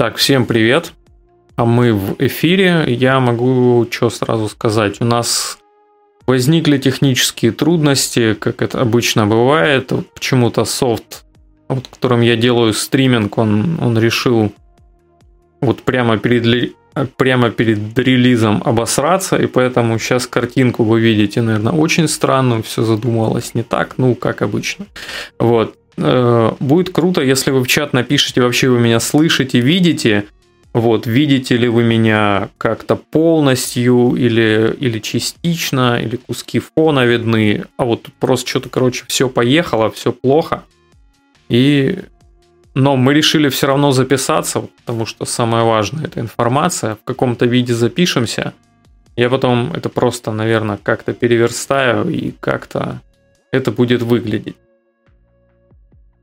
Так, всем привет. А мы в эфире. Я могу что сразу сказать. У нас возникли технические трудности, как это обычно бывает. Почему-то софт, вот, которым я делаю стриминг, он, он решил вот прямо перед, прямо перед релизом обосраться, и поэтому сейчас картинку вы видите, наверное, очень странную, все задумалось не так, ну, как обычно. Вот. Э, будет круто, если вы в чат напишите, вообще вы меня слышите, видите, вот, видите ли вы меня как-то полностью или, или частично, или куски фона видны, а вот тут просто что-то, короче, все поехало, все плохо. И... Но мы решили все равно записаться, потому что самое важное это информация. В каком-то виде запишемся. Я потом это просто, наверное, как-то переверстаю и как-то это будет выглядеть.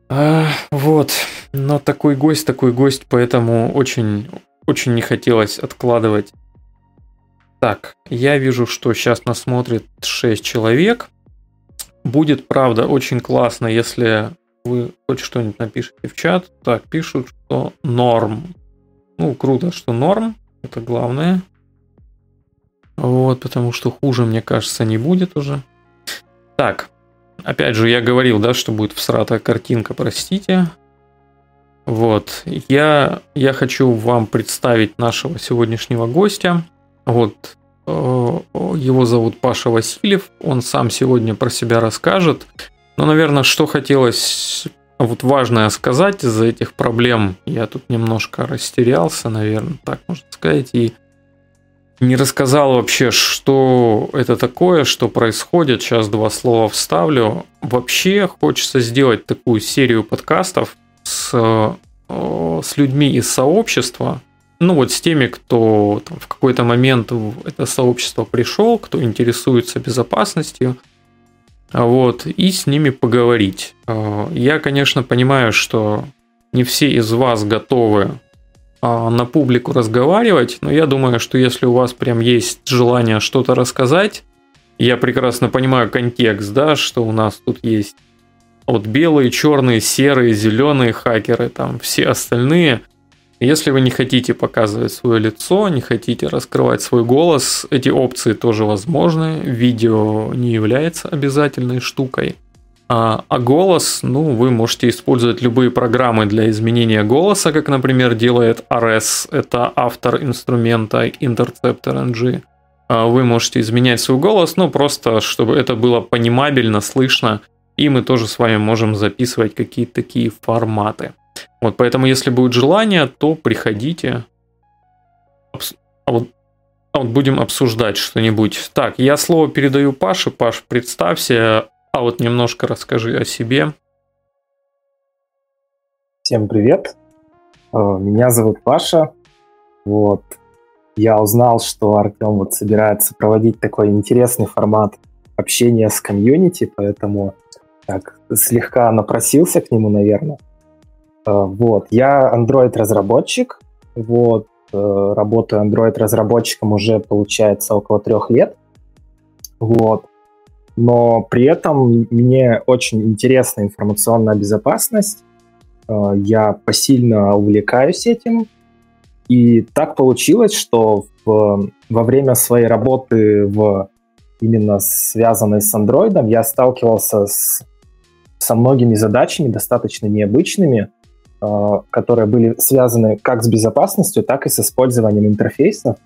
А, вот. Но такой гость, такой гость, поэтому очень, очень не хотелось откладывать. Так, я вижу, что сейчас нас смотрит 6 человек. Будет, правда, очень классно, если вы хоть что-нибудь напишите в чат. Так, пишут, что норм. Ну, круто, что норм. Это главное. Вот, потому что хуже, мне кажется, не будет уже. Так, Опять же, я говорил, да, что будет всратая картинка, простите. Вот, я, я хочу вам представить нашего сегодняшнего гостя. Вот, э, его зовут Паша Васильев, он сам сегодня про себя расскажет. Но, наверное, что хотелось вот важное сказать из-за этих проблем, я тут немножко растерялся, наверное, так можно сказать, и не рассказал вообще, что это такое, что происходит. Сейчас два слова вставлю. Вообще хочется сделать такую серию подкастов с, э, с людьми из сообщества. Ну вот с теми, кто там, в какой-то момент в это сообщество пришел, кто интересуется безопасностью. Вот, и с ними поговорить. Э, я, конечно, понимаю, что не все из вас готовы а, на публику разговаривать, но я думаю, что если у вас прям есть желание что-то рассказать, я прекрасно понимаю контекст, да, что у нас тут есть вот белые, черные, серые, зеленые хакеры, там все остальные. Если вы не хотите показывать свое лицо, не хотите раскрывать свой голос, эти опции тоже возможны. Видео не является обязательной штукой. А, а голос, ну, вы можете использовать любые программы для изменения голоса, как, например, делает RS, это автор инструмента Interceptor NG. А вы можете изменять свой голос, ну, просто чтобы это было понимабельно, слышно, и мы тоже с вами можем записывать какие-то такие форматы. Вот, поэтому, если будет желание, то приходите. А вот, а вот будем обсуждать что-нибудь. Так, я слово передаю Паше. Паш, представься, а вот немножко расскажи о себе. Всем привет. Э, меня зовут Паша. Вот. Я узнал, что Артем вот собирается проводить такой интересный формат общения с комьюнити, поэтому так слегка напросился к нему, наверное. Э, вот. Я Android-разработчик. Вот. Э, работаю Android-разработчиком уже, получается, около трех лет. Вот но при этом мне очень интересна информационная безопасность. Э, я посильно увлекаюсь этим. И так получилось, что в, во время своей работы в именно связанной с андроидом я сталкивался с, со многими задачами достаточно необычными, э, которые были связаны как с безопасностью, так и с использованием интерфейсов,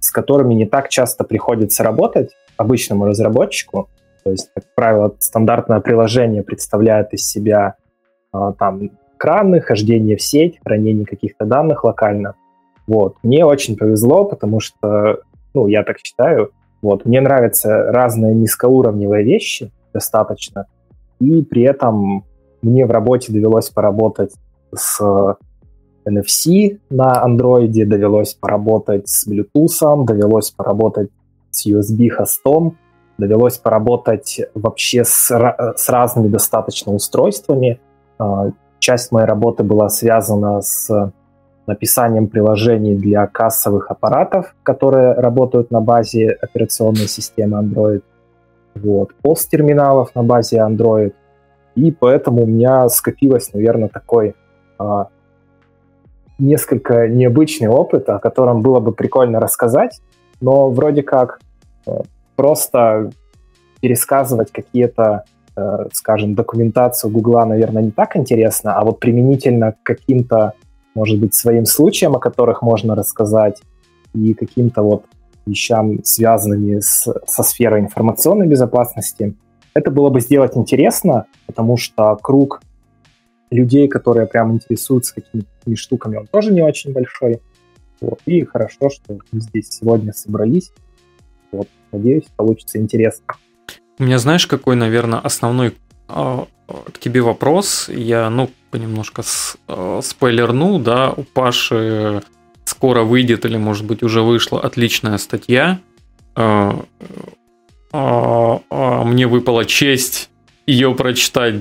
с которыми не так часто приходится работать обычному разработчику. То есть, как правило, стандартное приложение представляет из себя а, там краны, хождение в сеть, хранение каких-то данных локально. Вот. Мне очень повезло, потому что, ну, я так считаю, вот, мне нравятся разные низкоуровневые вещи достаточно, и при этом мне в работе довелось поработать с NFC на андроиде, довелось поработать с Bluetooth, довелось поработать с USB-хостом, довелось поработать вообще с, с разными достаточно устройствами. А, часть моей работы была связана с написанием приложений для кассовых аппаратов, которые работают на базе операционной системы Android. Вот, пост-терминалов на базе Android. И поэтому у меня скопилось, наверное, такой, а, несколько необычный опыт, о котором было бы прикольно рассказать, но вроде как э, просто пересказывать какие-то, э, скажем, документацию Гугла, наверное, не так интересно, а вот применительно к каким-то, может быть, своим случаям, о которых можно рассказать, и каким-то вот вещам, связанными с, со сферой информационной безопасности, это было бы сделать интересно, потому что круг людей, которые прям интересуются какими-то штуками, он тоже не очень большой. Вот. И хорошо, что мы здесь сегодня собрались. Вот. Надеюсь, получится интересно. У меня, знаешь, какой, наверное, основной э, к тебе вопрос. Я, ну, понемножко с, э, спойлерну, да, у Паши скоро выйдет или, может быть, уже вышла отличная статья. Э, мне выпала честь ее прочитать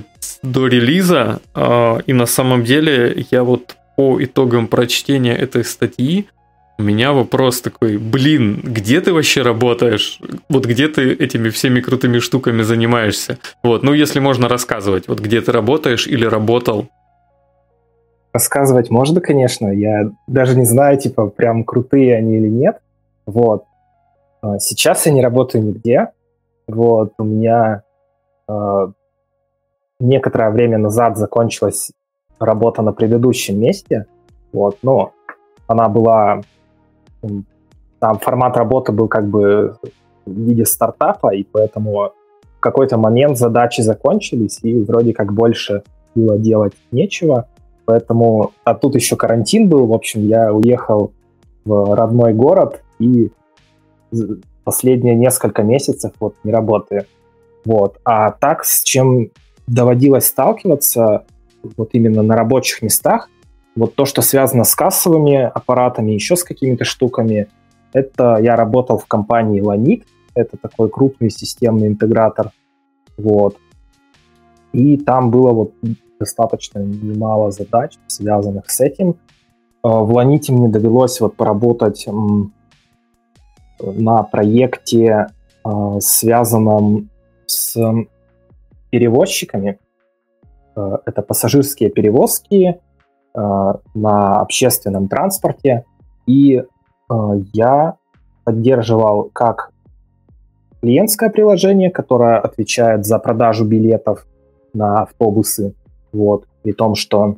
до релиза, и на самом деле я вот по итогам прочтения этой статьи у меня вопрос такой, блин, где ты вообще работаешь? Вот где ты этими всеми крутыми штуками занимаешься? Вот, ну если можно рассказывать, вот где ты работаешь или работал? Рассказывать можно, конечно. Я даже не знаю, типа, прям крутые они или нет. Вот. А, сейчас я не работаю нигде. Вот, у меня э, некоторое время назад закончилась работа на предыдущем месте. Вот, но она была там формат работы был как бы в виде стартапа, и поэтому в какой-то момент задачи закончились, и вроде как больше было делать нечего. Поэтому, а тут еще карантин был, в общем, я уехал в родной город и последние несколько месяцев вот не работаю. Вот. А так, с чем доводилось сталкиваться вот именно на рабочих местах, вот то, что связано с кассовыми аппаратами, еще с какими-то штуками, это я работал в компании Lanit, это такой крупный системный интегратор, вот. И там было вот достаточно немало задач, связанных с этим. А, в Ланите мне довелось вот поработать на проекте, а, связанном с перевозчиками. А, это пассажирские перевозки, Э, на общественном транспорте, и э, я поддерживал как клиентское приложение, которое отвечает за продажу билетов на автобусы, вот, при том, что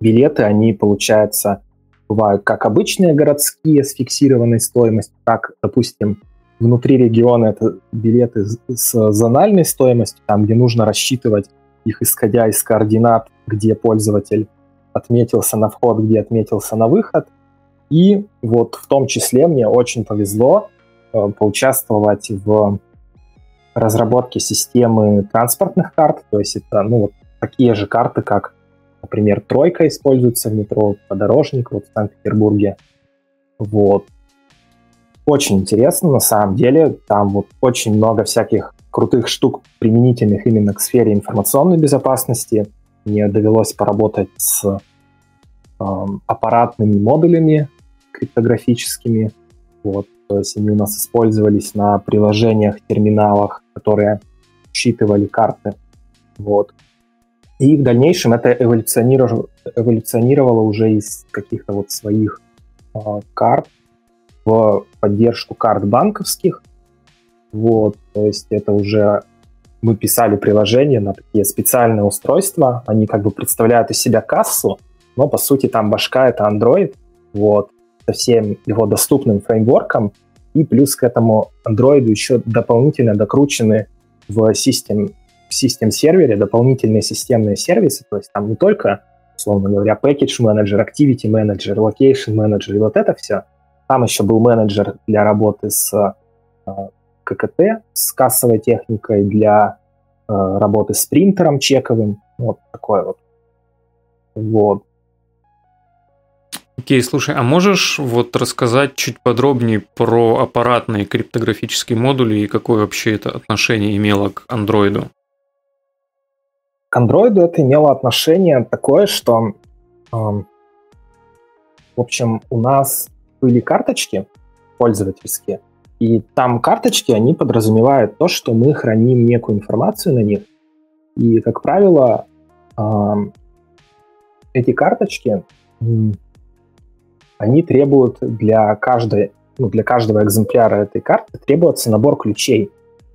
билеты, они, получается, бывают как обычные городские с фиксированной стоимостью, так, допустим, внутри региона это билеты с зональной стоимостью, там, где нужно рассчитывать их исходя из координат, где пользователь отметился на вход, где отметился на выход. И вот в том числе мне очень повезло э, поучаствовать в разработке системы транспортных карт. То есть это ну, вот такие же карты, как, например, тройка используется в метро, подорожник вот в Санкт-Петербурге. Вот. Очень интересно, на самом деле. Там вот очень много всяких крутых штук, применительных именно к сфере информационной безопасности. Мне довелось поработать с э, аппаратными модулями криптографическими. Вот, то есть они у нас использовались на приложениях, терминалах, которые считывали карты. Вот. И в дальнейшем это эволюционировало, эволюционировало уже из каких-то вот своих э, карт в поддержку карт банковских. Вот, то есть это уже мы писали приложение на такие специальные устройства. Они как бы представляют из себя кассу, но по сути там башка это Android, вот, со всем его доступным фреймворком, и плюс к этому Android еще дополнительно докручены в систем, в систем сервере дополнительные системные сервисы, то есть там не только, условно говоря, package manager, activity manager, location manager и вот это все, там еще был менеджер для работы с а, ККТ с кассовой техникой для э, работы с принтером чековым. Вот такое вот. Вот. Окей, слушай, а можешь вот рассказать чуть подробнее про аппаратные криптографические модули и какое вообще это отношение имело к андроиду? К андроиду это имело отношение такое, что, э, в общем, у нас были карточки пользовательские, и там карточки, они подразумевают то, что мы храним некую информацию на них. И, как правило, эти карточки они требуют для каждой, ну, для каждого экземпляра этой карты требуется набор ключей.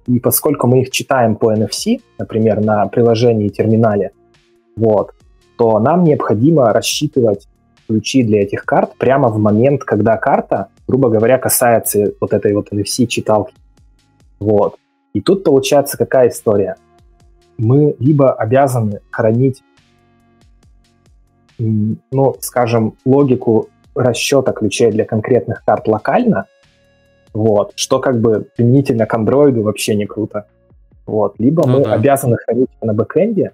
И поскольку мы их читаем по NFC, например, на приложении терминале, вот, то нам необходимо рассчитывать ключи для этих карт прямо в момент, когда карта, грубо говоря, касается вот этой вот NFC-читалки. Вот. И тут получается какая история? Мы либо обязаны хранить, ну, скажем, логику расчета ключей для конкретных карт локально, вот, что как бы применительно к андроиду вообще не круто. Вот. Либо ну, мы да. обязаны хранить на бэкэнде,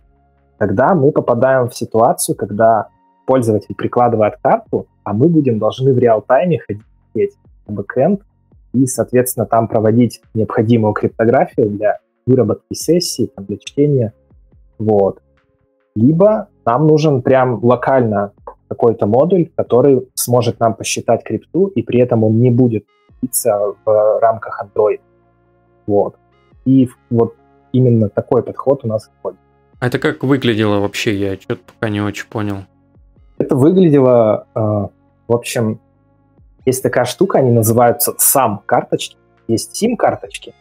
тогда мы попадаем в ситуацию, когда пользователь прикладывает карту, а мы будем должны в реал-тайме ходить в бэкэнд и, соответственно, там проводить необходимую криптографию для выработки сессий, там, для чтения. Вот. Либо нам нужен прям локально какой-то модуль, который сможет нам посчитать крипту, и при этом он не будет находиться в рамках Android. Вот. И вот именно такой подход у нас входит. А это как выглядело вообще? Я что-то пока не очень понял. Это выглядело, э, в общем, есть такая штука, они называются сам карточки. Есть SIM карточки.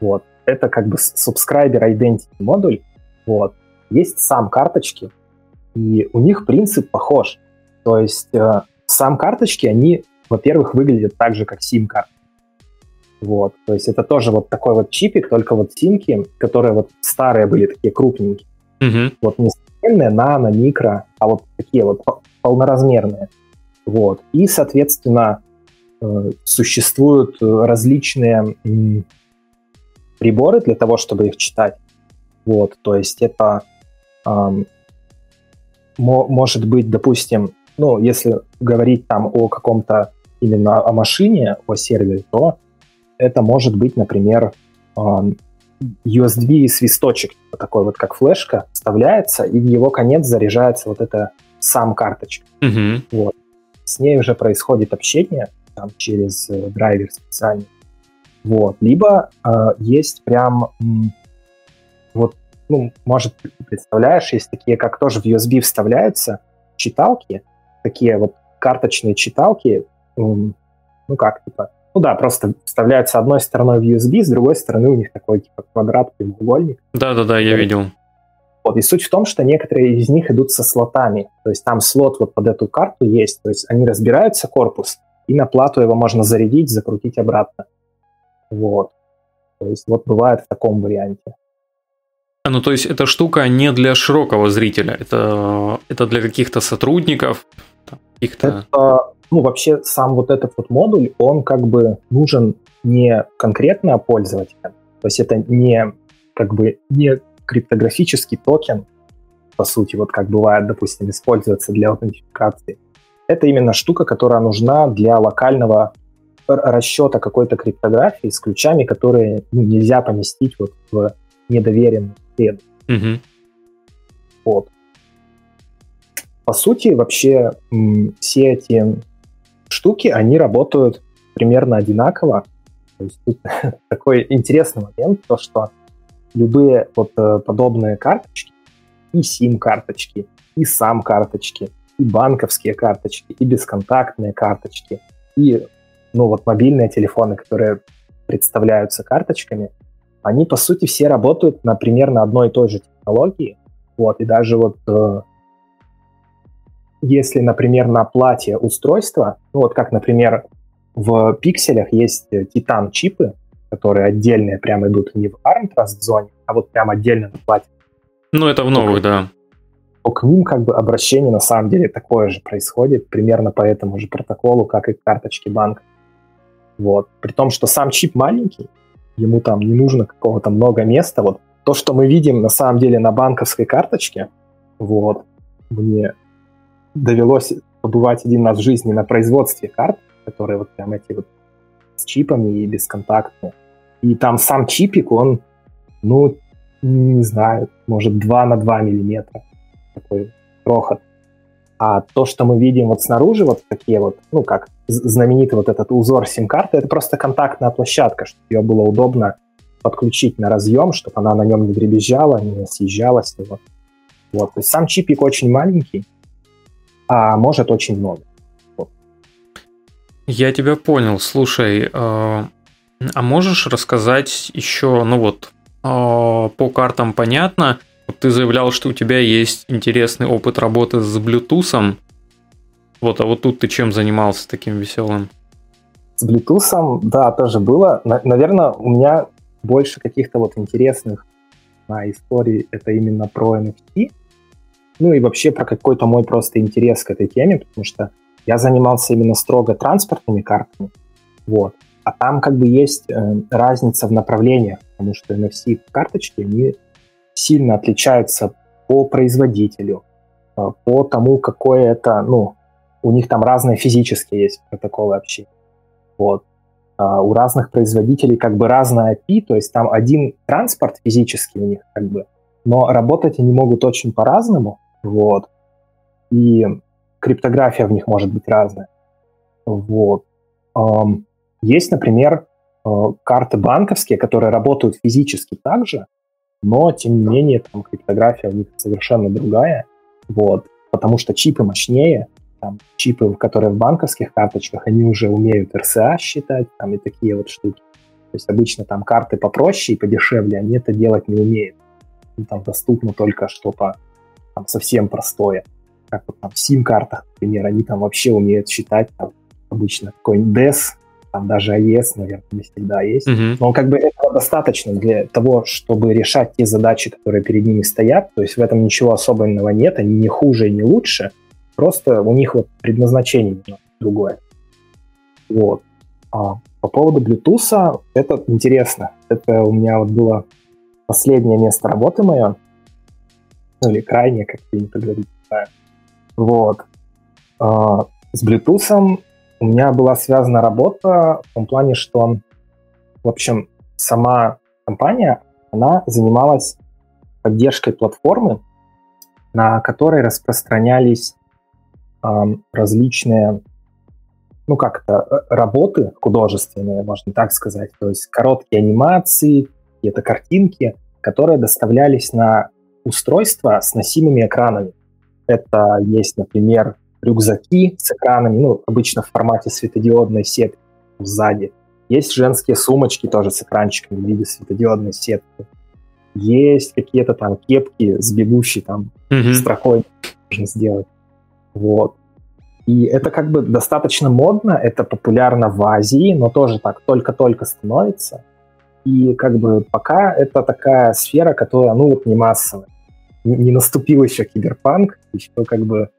Вот. Это как бы subscriber identity модуль. Вот. Есть сам карточки. И у них принцип похож. То есть э, сам карточки, они, во-первых, выглядят так же, как SIM-карта. Вот, то есть это тоже вот такой вот чипик, только вот симки, которые вот старые были такие крупненькие. Угу. Вот не современные, нано, микро, а вот такие вот полноразмерные. Вот. И, соответственно, э, существуют различные приборы для того, чтобы их читать. Вот, то есть это эм, может быть, допустим, ну, если говорить там о каком-то именно о машине, о сервере, то это может быть, например, USB свисточек, такой вот как флешка, вставляется, и в его конец заряжается вот эта сам карточка. Mm-hmm. Вот. С ней уже происходит общение там, через э, драйвер специальный. Вот. Либо э, есть прям вот, ну, может, ты представляешь, есть такие, как тоже в USB вставляются читалки, такие вот карточные читалки, ну как, типа, ну да, просто вставляются одной стороной в USB, с другой стороны у них такой типа квадрат, прямоугольник. Да-да-да, я видел. Вот, и суть в том, что некоторые из них идут со слотами. То есть там слот вот под эту карту есть, то есть они разбираются корпус, и на плату его можно зарядить, закрутить обратно. Вот. То есть вот бывает в таком варианте. А, ну, то есть эта штука не для широкого зрителя, это, это для каких-то сотрудников, каких-то... Это, ну, вообще сам вот этот вот модуль, он как бы нужен не конкретно пользователям, то есть это не как бы не криптографический токен, по сути, вот как бывает, допустим, используется для аутентификации. Это именно штука, которая нужна для локального расчета какой-то криптографии с ключами, которые ну, нельзя поместить вот в недоверенный среду. Угу. Вот. По сути, вообще все эти штуки, они работают примерно одинаково. То есть тут такой интересный момент, то что любые вот э, подобные карточки, и SIM-карточки, и сам-карточки, и банковские карточки, и бесконтактные карточки, и ну вот мобильные телефоны, которые представляются карточками, они, по сути, все работают на примерно одной и той же технологии. Вот, и даже вот э, если, например, на плате устройства, ну вот как, например, в пикселях есть титан-чипы, которые отдельные прямо идут не в ARM Trust зоне, а вот прямо отдельно на плате. Ну, это в новых, да. То к ним как бы обращение на самом деле такое же происходит, примерно по этому же протоколу, как и карточки банка. Вот. При том, что сам чип маленький, ему там не нужно какого-то много места. Вот то, что мы видим на самом деле на банковской карточке, вот, мне довелось побывать один раз в жизни на производстве карт, которые вот прям эти вот с чипами и бесконтактные. И там сам чипик, он, ну, не знаю, может 2 на 2 миллиметра. Такой крохот. А то, что мы видим вот снаружи, вот такие вот, ну, как знаменитый вот этот узор сим-карты, это просто контактная площадка, чтобы ее было удобно подключить на разъем, чтобы она на нем не дребезжала, не съезжала с него. Вот. То есть сам чипик очень маленький, а может очень много. Вот. Я тебя понял. Слушай, а можешь рассказать еще, ну вот, по картам понятно, ты заявлял, что у тебя есть интересный опыт работы с Bluetooth. Вот, а вот тут ты чем занимался таким веселым? С Bluetooth, да, тоже было. Наверное, у меня больше каких-то вот интересных на истории это именно про NFT. Ну и вообще про какой-то мой просто интерес к этой теме, потому что я занимался именно строго транспортными картами. Вот. А там как бы есть э, разница в направлениях, потому что NFC-карточки, они сильно отличаются по производителю, э, по тому, какое это, ну, у них там разные физические есть протоколы общения. Вот. А у разных производителей как бы разная API, то есть там один транспорт физический у них как бы, но работать они могут очень по-разному, вот. И криптография в них может быть разная. Вот. Есть, например, э, карты банковские, которые работают физически также, но, тем не менее, там криптография у них совершенно другая, вот, потому что чипы мощнее, там, чипы, которые в банковских карточках, они уже умеют РСА считать, там, и такие вот штуки. То есть обычно там карты попроще и подешевле, они это делать не умеют. Там доступно только что-то там совсем простое. Как вот там в SIM-картах, например, они там вообще умеют считать там, обычно какой-нибудь DES, там даже AES, наверное, не всегда есть. Uh-huh. Но как бы этого достаточно для того, чтобы решать те задачи, которые перед ними стоят. То есть в этом ничего особенного нет, они не хуже и не лучше. Просто у них вот предназначение другое. Вот. А по поводу Bluetooth, это интересно. Это у меня вот было последнее место работы мое. Ну или крайнее, как принято говорить. Вот. А, с Bluetooth у меня была связана работа в том плане, что, в общем, сама компания, она занималась поддержкой платформы, на которой распространялись э, различные, ну как-то, э, работы художественные, можно так сказать, то есть короткие анимации, какие-то картинки, которые доставлялись на устройства с носимыми экранами. Это есть, например, рюкзаки с экранами, ну, обычно в формате светодиодной сетки сзади. Есть женские сумочки тоже с экранчиками в виде светодиодной сетки. Есть какие-то там кепки с бегущей там mm-hmm. строкой можно сделать. Вот. И это как бы достаточно модно, это популярно в Азии, но тоже так только-только становится. И как бы пока это такая сфера, которая, ну вот не массовая. Не, не наступил еще киберпанк, еще как бы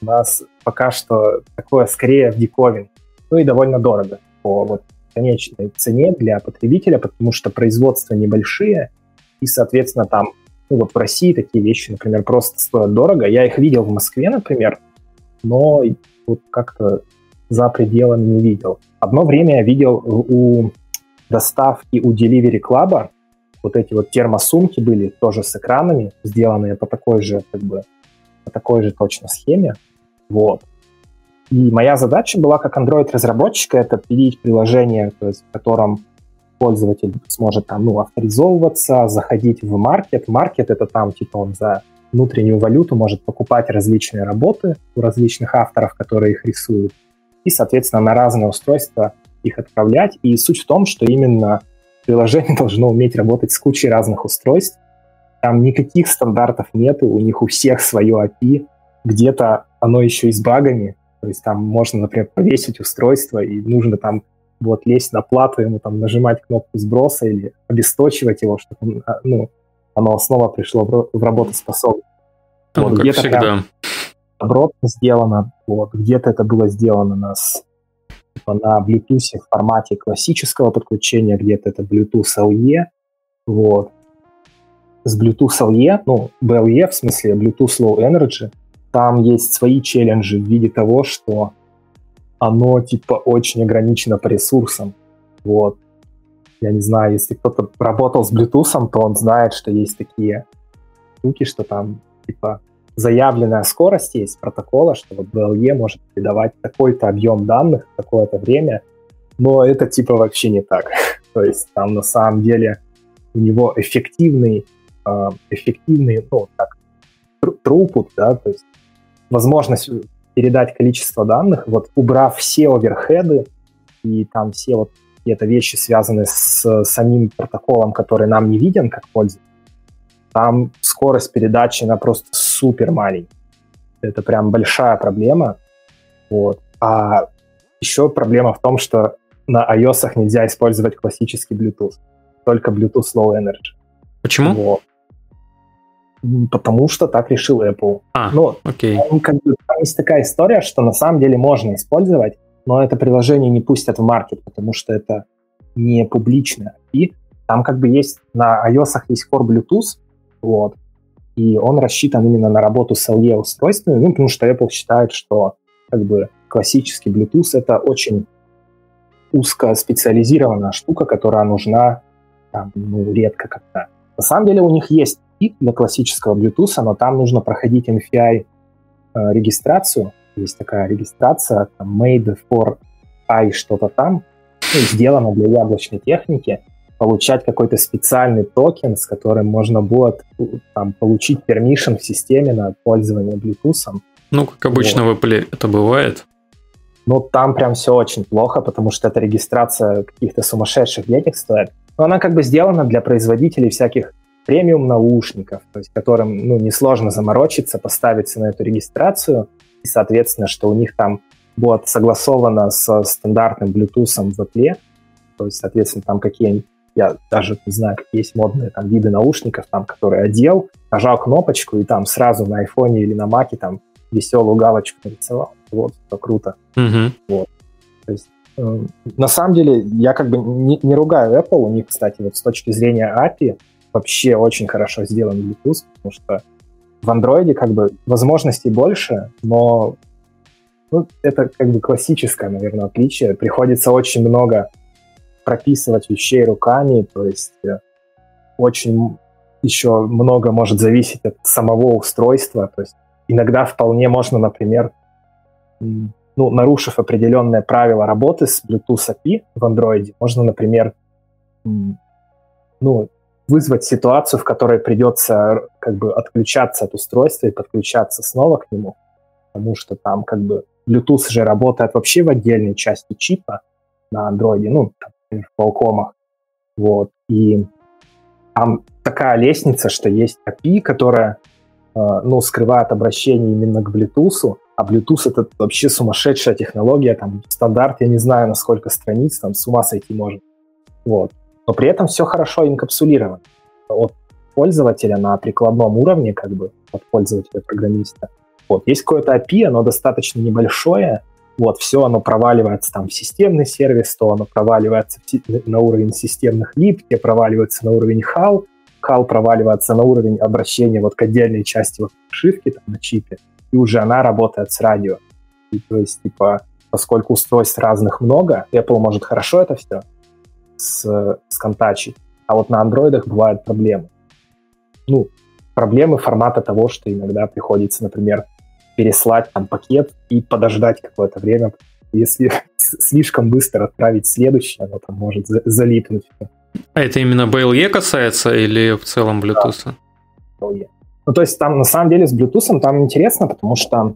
у нас пока что такое скорее в диковин. Ну и довольно дорого по вот конечной цене для потребителя, потому что производства небольшие, и, соответственно, там, ну вот в России такие вещи, например, просто стоят дорого. Я их видел в Москве, например, но вот как-то за пределами не видел. Одно время я видел у доставки у Delivery Club вот эти вот термосумки были тоже с экранами, сделанные по такой же, как бы, по такой же точно схеме. Вот. И моя задача была как Android-разработчика это пилить приложение, то есть, в котором пользователь сможет там, ну, авторизовываться, заходить в маркет. Маркет — это там, типа, он за внутреннюю валюту может покупать различные работы у различных авторов, которые их рисуют, и, соответственно, на разные устройства их отправлять. И суть в том, что именно приложение должно уметь работать с кучей разных устройств. Там никаких стандартов нету, у них у всех свое API, где-то оно еще и с багами, то есть там можно, например, повесить устройство, и нужно там вот лезть на плату, ему там нажимать кнопку сброса или обесточивать его, чтобы а, ну, оно снова пришло в, в работоспособность. Ну, вот, где-то всегда. оборотно сделано, вот, где-то это было сделано на, типа, на Bluetooth в формате классического подключения, где-то это Bluetooth LE, вот. С Bluetooth LE, ну, BLE в смысле Bluetooth Low Energy, там есть свои челленджи в виде того, что оно типа очень ограничено по ресурсам. Вот. Я не знаю, если кто-то работал с Bluetooth, то он знает, что есть такие штуки, что там типа заявленная скорость есть протокола, что вот BLE может передавать такой-то объем данных в такое-то время, но это типа вообще не так. То есть там на самом деле у него эффективный, э, эффективный, ну, так, throughput, да, то есть возможность передать количество данных, вот убрав все оверхеды и там все вот какие-то вещи, связанные с самим протоколом, который нам не виден как пользователь, там скорость передачи, она просто супер маленькая. Это прям большая проблема. Вот. А еще проблема в том, что на iOS нельзя использовать классический Bluetooth, только Bluetooth Low Energy. Почему? Вот. Потому что так решил Apple. А, ну, окей. Там, как бы, там есть такая история, что на самом деле можно использовать, но это приложение не пустят в маркет, потому что это не публичное И Там как бы есть, на iOS есть Core Bluetooth, вот, и он рассчитан именно на работу с LE устройствами, ну, потому что Apple считает, что как бы классический Bluetooth это очень узко специализированная штука, которая нужна там, ну, редко когда. На самом деле у них есть кит для классического Bluetooth, но там нужно проходить MFI э, регистрацию. Есть такая регистрация, там, made for i что-то там, ну, сделано для яблочной техники, получать какой-то специальный токен, с которым можно будет там, получить permission в системе на пользование Bluetooth. Ну, как обычно вот. в Apple это бывает. Ну, там прям все очень плохо, потому что эта регистрация каких-то сумасшедших денег стоит. Но она как бы сделана для производителей всяких премиум наушников, то есть которым ну, несложно заморочиться, поставиться на эту регистрацию, и, соответственно, что у них там будет согласовано с стандартным Bluetooth в Apple, то есть, соответственно, там какие я даже не знаю, какие есть модные там виды наушников, там, которые одел, нажал кнопочку, и там сразу на айфоне или на маке там веселую галочку нарисовал. Вот, это круто. Mm-hmm. Вот. То есть, э, на самом деле, я как бы не, не ругаю Apple, у них, кстати, вот с точки зрения API вообще очень хорошо сделан Bluetooth, потому что в Android как бы возможностей больше, но ну, это как бы классическое, наверное, отличие. Приходится очень много прописывать вещей руками, то есть э, очень еще много может зависеть от самого устройства. То есть иногда вполне можно, например, ну, нарушив определенные правила работы с Bluetooth API в Android, можно, например, ну, вызвать ситуацию, в которой придется как бы отключаться от устройства и подключаться снова к нему, потому что там как бы Bluetooth же работает вообще в отдельной части чипа на Android, ну, там, в Qualcomm. Вот. И там такая лестница, что есть API, которая э, ну, скрывает обращение именно к Bluetooth, а Bluetooth это вообще сумасшедшая технология, там стандарт, я не знаю, на сколько страниц, там с ума сойти можно. Вот. Но при этом все хорошо инкапсулировано. От пользователя на прикладном уровне, как бы, от пользователя-программиста. Вот, есть какое-то API, оно достаточно небольшое, вот, все оно проваливается там в системный сервис, то оно проваливается на уровень системных лип, те проваливаются на уровень HAL, HAL проваливается на уровень обращения вот к отдельной части вот шивки там на чипе, и уже она работает с радио. И, то есть, типа, поскольку устройств разных много, Apple может хорошо это все с, сконтачить, а вот на андроидах бывают проблемы. Ну, проблемы формата того, что иногда приходится, например, переслать там пакет и подождать какое-то время. Если слишком быстро отправить следующее, оно там может залипнуть. А это именно BLE касается или в целом Bluetooth? Да. Ну, то есть там на самом деле с Bluetooth там интересно, потому что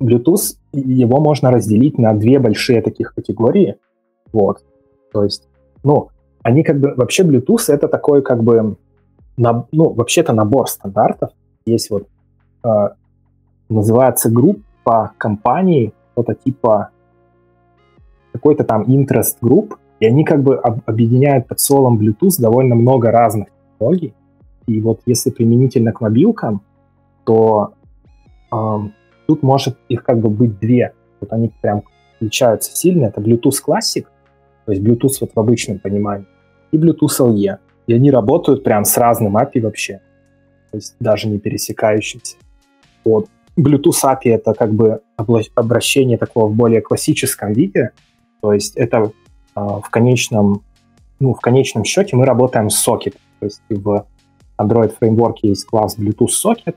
Bluetooth, его можно разделить на две большие таких категории. Вот. То есть, ну, они как бы... Вообще Bluetooth это такой как бы... На, ну, вообще-то набор стандартов. Есть вот а, называется группа компаний, что-то типа какой-то там interest group, и они как бы объединяют под солом Bluetooth довольно много разных технологий. И вот если применительно к мобилкам, то эм, тут может их как бы быть две. Вот они прям отличаются сильно. Это Bluetooth Classic, то есть Bluetooth вот в обычном понимании, и Bluetooth LE. И они работают прям с разным API вообще, то есть даже не пересекающимся. Вот. Bluetooth API это как бы обращение такого в более классическом виде, то есть это э, в конечном, ну, в конечном счете мы работаем с Socket, то есть в Android Framework есть класс Bluetooth Socket,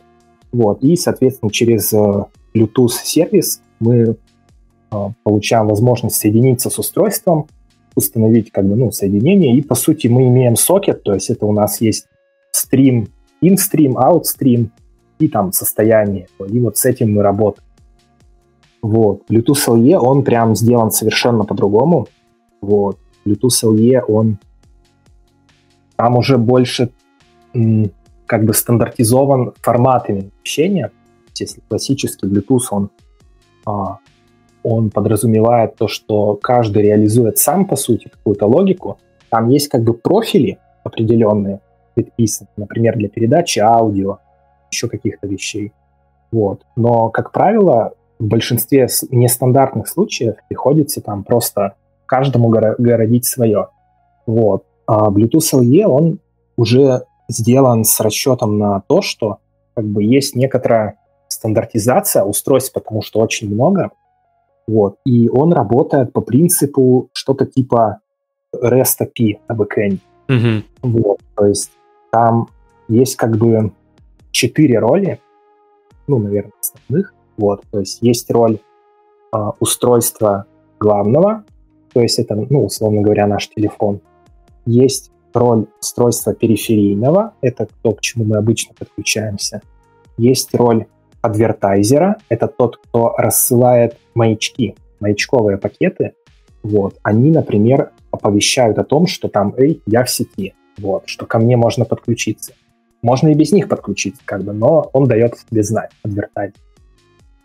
вот, и, соответственно, через э, Bluetooth сервис мы э, получаем возможность соединиться с устройством, установить как бы, ну, соединение, и, по сути, мы имеем сокет, то есть это у нас есть стрим, in-stream, out-stream, и там состояние. И вот с этим мы работаем. Вот. Bluetooth LE, он прям сделан совершенно по-другому. Вот. Bluetooth LE, он там уже больше как бы стандартизован форматами общения. Если классический Bluetooth, он, а, он подразумевает то, что каждый реализует сам, по сути, какую-то логику. Там есть как бы профили определенные, предписаны, например, для передачи аудио, еще каких-то вещей. Вот. Но, как правило, в большинстве нестандартных случаев приходится там просто каждому городить свое. Вот. А Bluetooth LE, он уже сделан с расчетом на то, что как бы есть некоторая стандартизация устройств, потому что очень много. Вот. И он работает по принципу что-то типа REST API на бэкэнде. Mm-hmm. Вот. То есть там есть как бы четыре роли, ну, наверное, основных. Вот. То есть есть роль э, устройства главного, то есть это, ну, условно говоря, наш телефон. Есть роль устройства периферийного, это то, к чему мы обычно подключаемся. Есть роль адвертайзера, это тот, кто рассылает маячки, маячковые пакеты. Вот. Они, например, оповещают о том, что там, эй, я в сети, вот, что ко мне можно подключиться. Можно и без них подключиться, как бы, но он дает себе знать, адвертайзер.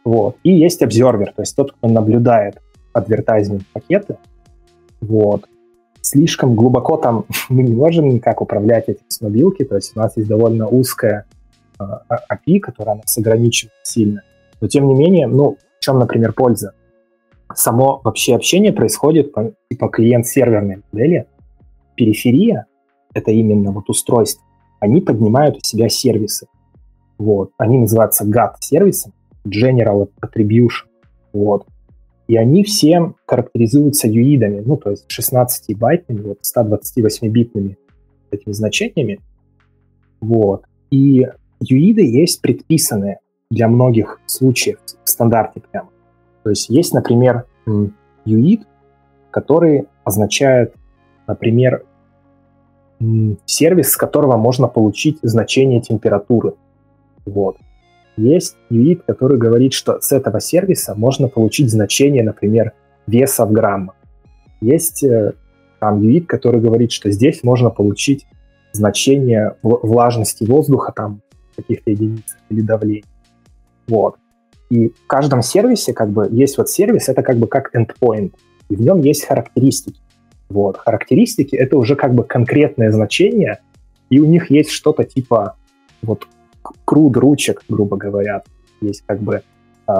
Вот. И есть обзервер, то есть тот, кто наблюдает адвертайзинг пакеты. Вот слишком глубоко там мы не можем никак управлять этим с мобилки, то есть у нас есть довольно узкая API, которая нас ограничивает сильно. Но тем не менее, ну, в чем, например, польза? Само вообще общение происходит по типа клиент-серверной модели. Периферия — это именно вот устройство. Они поднимают у себя сервисы. Вот. Они называются GAT-сервисом, General Attribution. Вот и они все характеризуются юидами, ну, то есть 16-байтными, вот 128-битными этими значениями. Вот. И юиды есть предписанные для многих случаев в стандарте прямо. То есть есть, например, юид, который означает, например, сервис, с которого можно получить значение температуры. Вот. Есть UID, который говорит, что с этого сервиса можно получить значение, например, веса в граммах. Есть э, там UID, который говорит, что здесь можно получить значение влажности воздуха там каких-то единиц или давления. Вот. И в каждом сервисе как бы есть вот сервис, это как бы как endpoint, и в нем есть характеристики. Вот. Характеристики — это уже как бы конкретное значение, и у них есть что-то типа вот круд ручек, грубо говоря. Есть как бы э,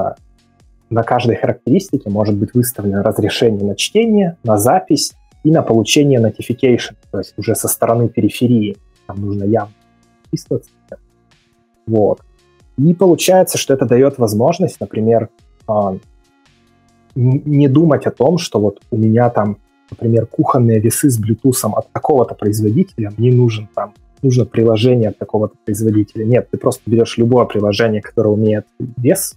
на каждой характеристике может быть выставлено разрешение на чтение, на запись и на получение notification, то есть уже со стороны периферии. Там нужно явно подписываться. Вот. И получается, что это дает возможность, например, э, не думать о том, что вот у меня там, например, кухонные весы с Bluetooth от такого-то производителя, мне нужен там нужно приложение от такого-то производителя. Нет, ты просто берешь любое приложение, которое умеет вес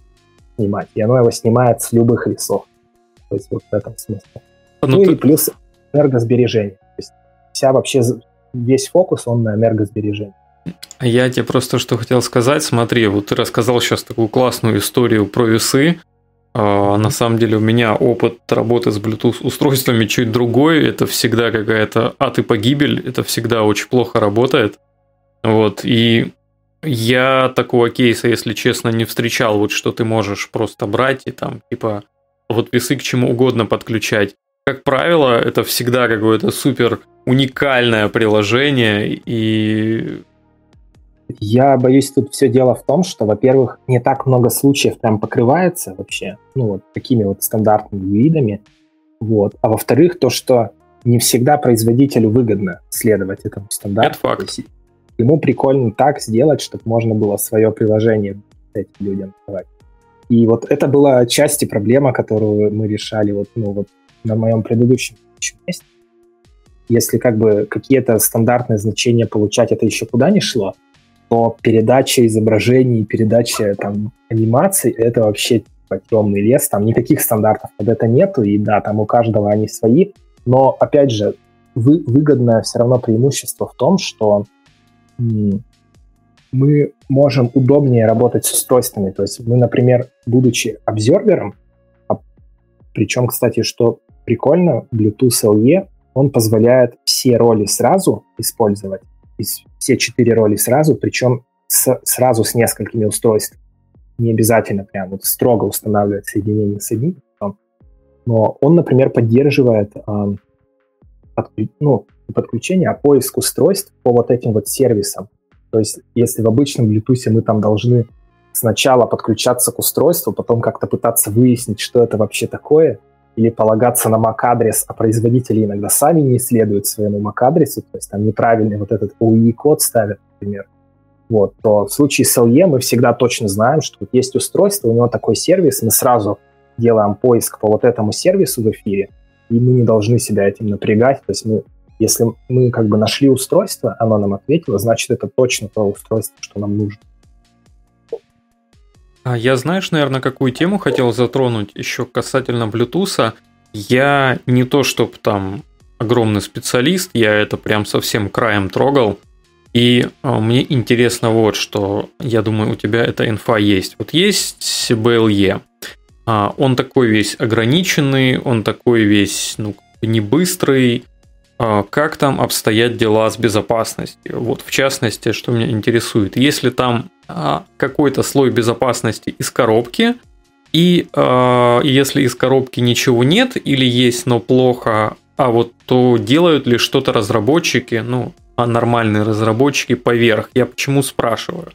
снимать, и оно его снимает с любых весов. То есть вот в этом смысле. Ну, ну ты... и плюс энергосбережение. То есть вся вообще весь фокус, он на энергосбережении. Я тебе просто что хотел сказать. Смотри, вот ты рассказал сейчас такую классную историю про весы. А, на самом деле у меня опыт работы с Bluetooth устройствами чуть другой. Это всегда какая-то ад и погибель. Это всегда очень плохо работает. Вот. И я такого кейса, если честно, не встречал. Вот что ты можешь просто брать и там типа вот весы к чему угодно подключать. Как правило, это всегда какое-то супер уникальное приложение, и я боюсь, тут все дело в том, что, во-первых, не так много случаев прям покрывается вообще, ну вот такими вот стандартными видами, вот. А во-вторых, то, что не всегда производителю выгодно следовать этому стандарту. Это факт. Ему прикольно так сделать, чтобы можно было свое приложение этим людям давать. И вот это была отчасти проблема, которую мы решали вот, ну, вот на моем предыдущем месте. Если как бы какие-то стандартные значения получать, это еще куда не шло, то передача изображений, передача там анимаций — это вообще типа, темный лес, там никаких стандартов под это нету, и да, там у каждого они свои, но, опять же, вы, выгодное все равно преимущество в том, что мы можем удобнее работать с устройствами. То есть мы, например, будучи обзервером, Причем, кстати, что прикольно, Bluetooth LE, он позволяет все роли сразу использовать, все четыре роли сразу, причем с, сразу с несколькими устройствами. Не обязательно прям вот строго устанавливать соединение с одним, но он, например, поддерживает э, подклю... ну, подключение, а поиск устройств по вот этим вот сервисам. То есть, если в обычном Bluetooth мы там должны сначала подключаться к устройству, потом как-то пытаться выяснить, что это вообще такое, или полагаться на MAC-адрес, а производители иногда сами не исследуют своему MAC-адресу, то есть там неправильный вот этот OE-код ставят, например, вот, то в случае с LE мы всегда точно знаем, что вот есть устройство, у него такой сервис, мы сразу делаем поиск по вот этому сервису в эфире, и мы не должны себя этим напрягать, то есть мы если мы как бы нашли устройство, оно нам ответило, значит, это точно то устройство, что нам нужно. А я, знаешь, наверное, какую тему хотел затронуть еще касательно Bluetooth. Я не то, чтобы там огромный специалист, я это прям совсем краем трогал. И а, мне интересно вот, что я думаю, у тебя эта инфа есть. Вот есть BLE, а, он такой весь ограниченный, он такой весь, ну, не быстрый, как там обстоят дела с безопасностью. Вот в частности, что меня интересует, если там а, какой-то слой безопасности из коробки, и э, если из коробки ничего нет или есть, но плохо, а вот то делают ли что-то разработчики, ну, а нормальные разработчики поверх. Я почему спрашиваю?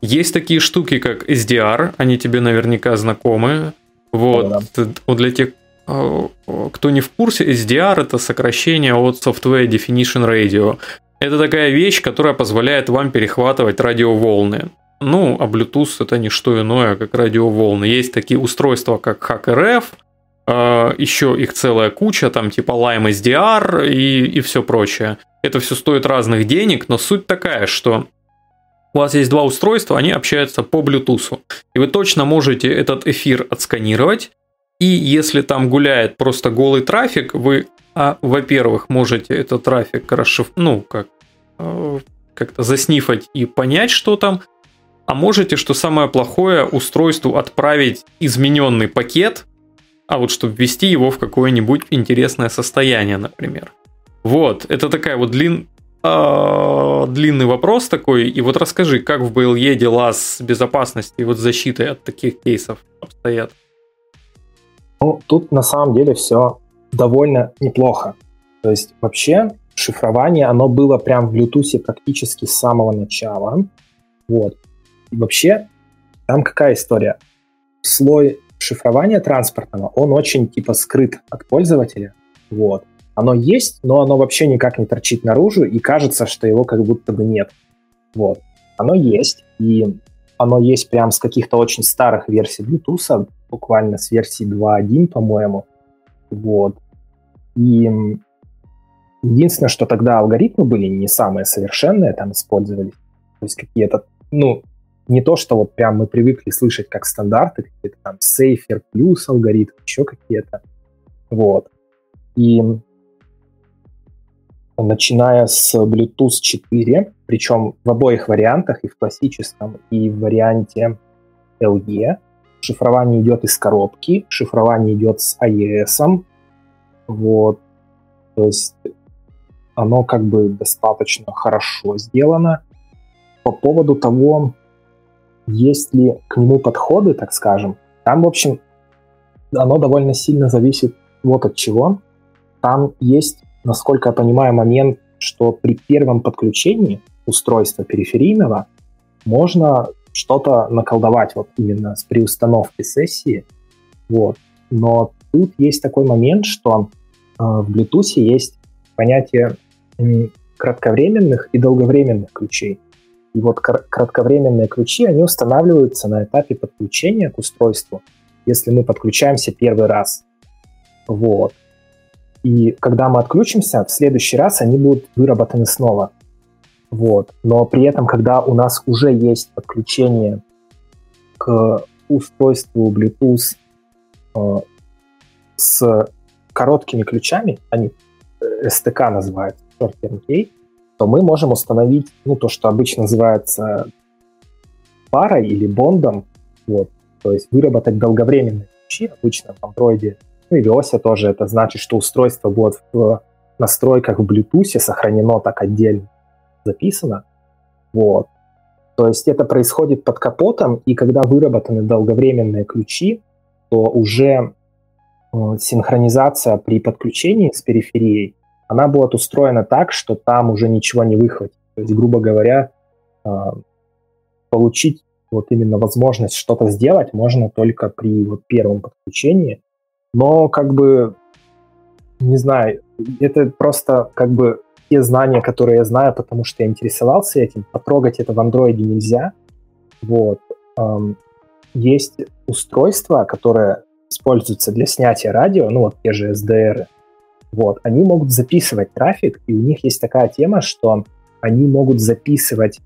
Есть такие штуки, как SDR, они тебе наверняка знакомы. Вот, да. вот для тех, а, кто не в курсе, SDR это сокращение от Software Definition Radio. Это такая вещь, которая позволяет вам перехватывать радиоволны. Ну, а Bluetooth это не что иное, как радиоволны. Есть такие устройства, как HackRF, а, еще их целая куча, там типа Lime SDR и, и все прочее. Это все стоит разных денег, но суть такая, что у вас есть два устройства, они общаются по Bluetooth. И вы точно можете этот эфир отсканировать и если там гуляет просто голый трафик, вы, а, во-первых, можете этот трафик расшиф... ну, как, э, как-то заснифать и понять, что там, а можете, что самое плохое, устройству отправить измененный пакет, а вот чтобы ввести его в какое-нибудь интересное состояние, например. Вот, это такая вот длин, э, длинный вопрос такой. И вот расскажи, как в BLE дела с безопасностью и вот защитой от таких кейсов обстоят? Ну, тут на самом деле все довольно неплохо. То есть вообще шифрование, оно было прям в Bluetooth практически с самого начала. Вот. И вообще, там какая история? Слой шифрования транспортного, он очень типа скрыт от пользователя. Вот. Оно есть, но оно вообще никак не торчит наружу, и кажется, что его как будто бы нет. Вот. Оно есть, и оно есть прям с каких-то очень старых версий Bluetooth, буквально с версии 2.1, по-моему. Вот. И единственное, что тогда алгоритмы были не самые совершенные, там использовались. То есть какие-то, ну, не то, что вот прям мы привыкли слышать как стандарты, какие-то там Safer Plus алгоритм, еще какие-то. Вот. И начиная с Bluetooth 4, причем в обоих вариантах, и в классическом, и в варианте LE, Шифрование идет из коробки, шифрование идет с AES. Вот. То есть оно как бы достаточно хорошо сделано. По поводу того, есть ли к нему подходы, так скажем, там, в общем, оно довольно сильно зависит вот от чего. Там есть, насколько я понимаю, момент, что при первом подключении устройства периферийного можно что-то наколдовать вот именно с приустановки сессии. Вот. Но тут есть такой момент, что э, в Bluetooth есть понятие кратковременных и долговременных ключей. И вот кратковременные ключи, они устанавливаются на этапе подключения к устройству, если мы подключаемся первый раз. Вот. И когда мы отключимся, в следующий раз они будут выработаны снова. Вот. Но при этом, когда у нас уже есть подключение к устройству Bluetooth э, с короткими ключами, они STK называют, short key, то мы можем установить ну, то, что обычно называется парой или бондом, вот, то есть выработать долговременные ключи, обычно в Android Ну и VOSA тоже, это значит, что устройство будет в настройках в Bluetooth сохранено так отдельно записано. Вот. То есть это происходит под капотом, и когда выработаны долговременные ключи, то уже э, синхронизация при подключении с периферией, она будет устроена так, что там уже ничего не выхватит. То есть, грубо говоря, э, получить вот именно возможность что-то сделать можно только при вот первом подключении. Но как бы, не знаю, это просто как бы те знания, которые я знаю, потому что я интересовался этим. Потрогать это в андроиде нельзя. Вот. Есть устройства, которые используются для снятия радио, ну вот те же SDR. Вот. Они могут записывать трафик, и у них есть такая тема, что они могут записывать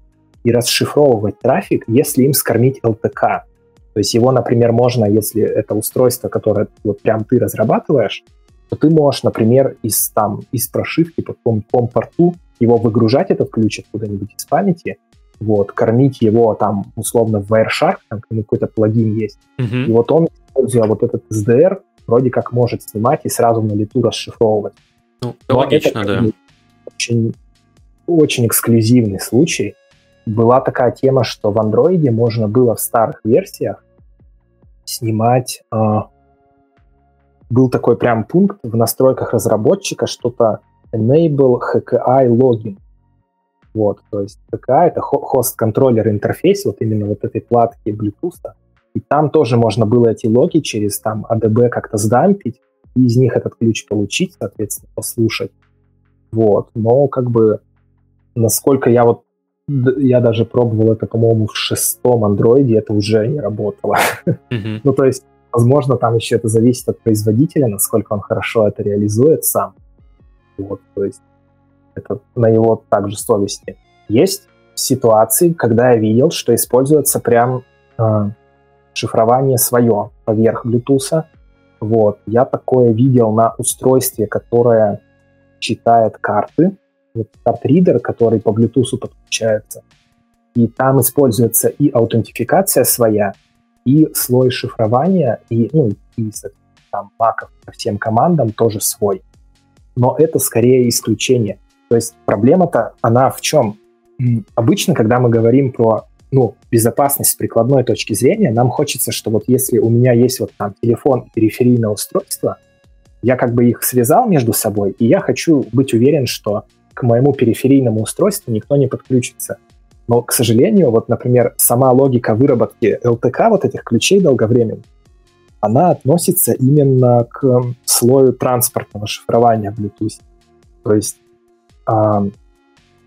и расшифровывать трафик, если им скормить LTK. То есть его, например, можно, если это устройство, которое вот прям ты разрабатываешь, то ты можешь, например, из, там, из прошивки по какому-то порту его выгружать, этот ключ откуда-нибудь из памяти, вот, кормить его там условно в Wireshark, там какой-то плагин есть, mm-hmm. и вот он, используя вот этот SDR, вроде как может снимать и сразу на лету расшифровывать. Ну, Но логично, это, да. Очень, очень эксклюзивный случай. Была такая тема, что в андроиде можно было в старых версиях снимать а, был такой прям пункт в настройках разработчика, что-то enable HKI login. Вот, то есть HKI — это хост-контроллер интерфейс, вот именно вот этой платки Bluetooth. И там тоже можно было эти логи через там ADB как-то сдампить, и из них этот ключ получить, соответственно, послушать. Вот, но как бы насколько я вот я даже пробовал это, по-моему, в шестом андроиде, это уже не работало. Mm-hmm. ну, то есть Возможно, там еще это зависит от производителя, насколько он хорошо это реализует сам. Вот, то есть это на его также совести. Есть ситуации, когда я видел, что используется прям э, шифрование свое поверх Bluetooth. Вот. Я такое видел на устройстве, которое читает карты. Вот карт-ридер, который по Bluetooth подключается. И там используется и аутентификация своя, и слой шифрования, и, ну, и там, маков по всем командам тоже свой. Но это скорее исключение. То есть проблема-то, она в чем? Обычно, когда мы говорим про ну, безопасность с прикладной точки зрения, нам хочется, что вот если у меня есть вот там телефон и периферийное устройство, я как бы их связал между собой, и я хочу быть уверен, что к моему периферийному устройству никто не подключится. Но, к сожалению, вот, например, сама логика выработки LTK, вот этих ключей долговременных, она относится именно к слою транспортного шифрования Bluetooth. То есть э,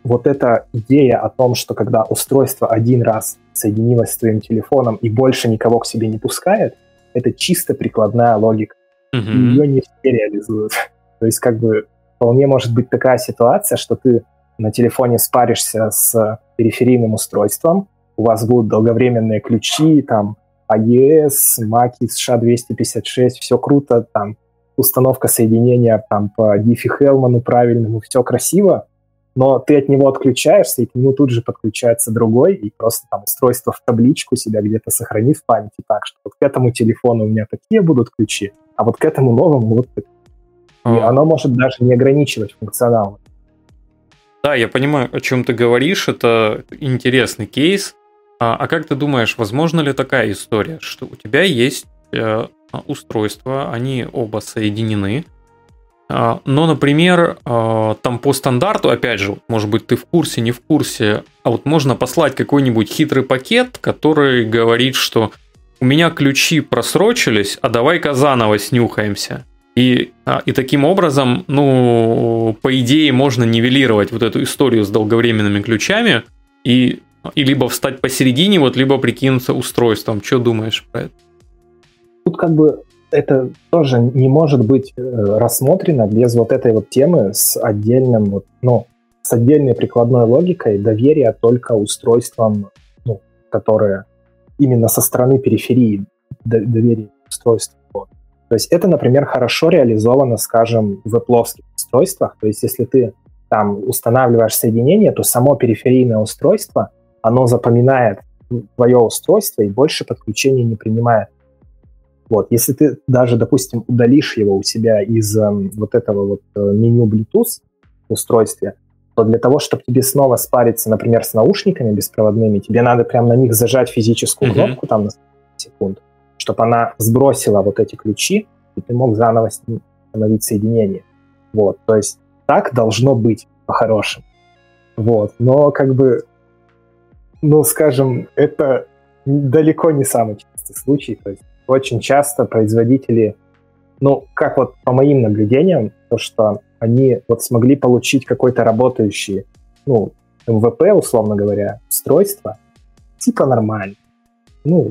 вот эта идея о том, что когда устройство один раз соединилось с твоим телефоном и больше никого к себе не пускает, это чисто прикладная логика. Mm-hmm. И ее не все реализуют. То есть как бы вполне может быть такая ситуация, что ты на телефоне спаришься с периферийным устройством, у вас будут долговременные ключи, там, AES, Mackie SHA-256, все круто, там, установка соединения там по Диффи Хелману правильному, все красиво, но ты от него отключаешься, и к нему тут же подключается другой, и просто там устройство в табличку себя где-то сохрани в памяти так, что вот к этому телефону у меня такие будут ключи, а вот к этому новому вот такие. И а. оно может даже не ограничивать функционал. Да, я понимаю, о чем ты говоришь. Это интересный кейс. А, а как ты думаешь, возможно ли такая история, что у тебя есть э, устройства, они оба соединены, э, но, например, э, там по стандарту, опять же, может быть, ты в курсе, не в курсе, а вот можно послать какой-нибудь хитрый пакет, который говорит, что у меня ключи просрочились, а давай-ка заново снюхаемся. И, а, и таким образом, ну, по идее, можно нивелировать вот эту историю с долговременными ключами и, и либо встать посередине, вот, либо прикинуться устройством. Что думаешь про это? Тут как бы это тоже не может быть э, рассмотрено без вот этой вот темы с отдельным, ну, с отдельной прикладной логикой доверия только устройствам, ну, которые именно со стороны периферии доверия устройств. То есть это, например, хорошо реализовано, скажем, в apple устройствах. То есть если ты там устанавливаешь соединение, то само периферийное устройство, оно запоминает твое устройство и больше подключения не принимает. Вот, если ты даже, допустим, удалишь его у себя из э, вот этого вот э, меню Bluetooth устройстве, то для того, чтобы тебе снова спариться, например, с наушниками беспроводными, тебе надо прям на них зажать физическую mm-hmm. кнопку там на секунд, чтобы она сбросила вот эти ключи, и ты мог заново установить соединение. Вот, то есть так должно быть по-хорошему. Вот, но как бы, ну, скажем, это далеко не самый частый случай. То есть очень часто производители, ну, как вот по моим наблюдениям, то, что они вот смогли получить какой-то работающий, ну, МВП, условно говоря, устройство, типа нормально. Ну,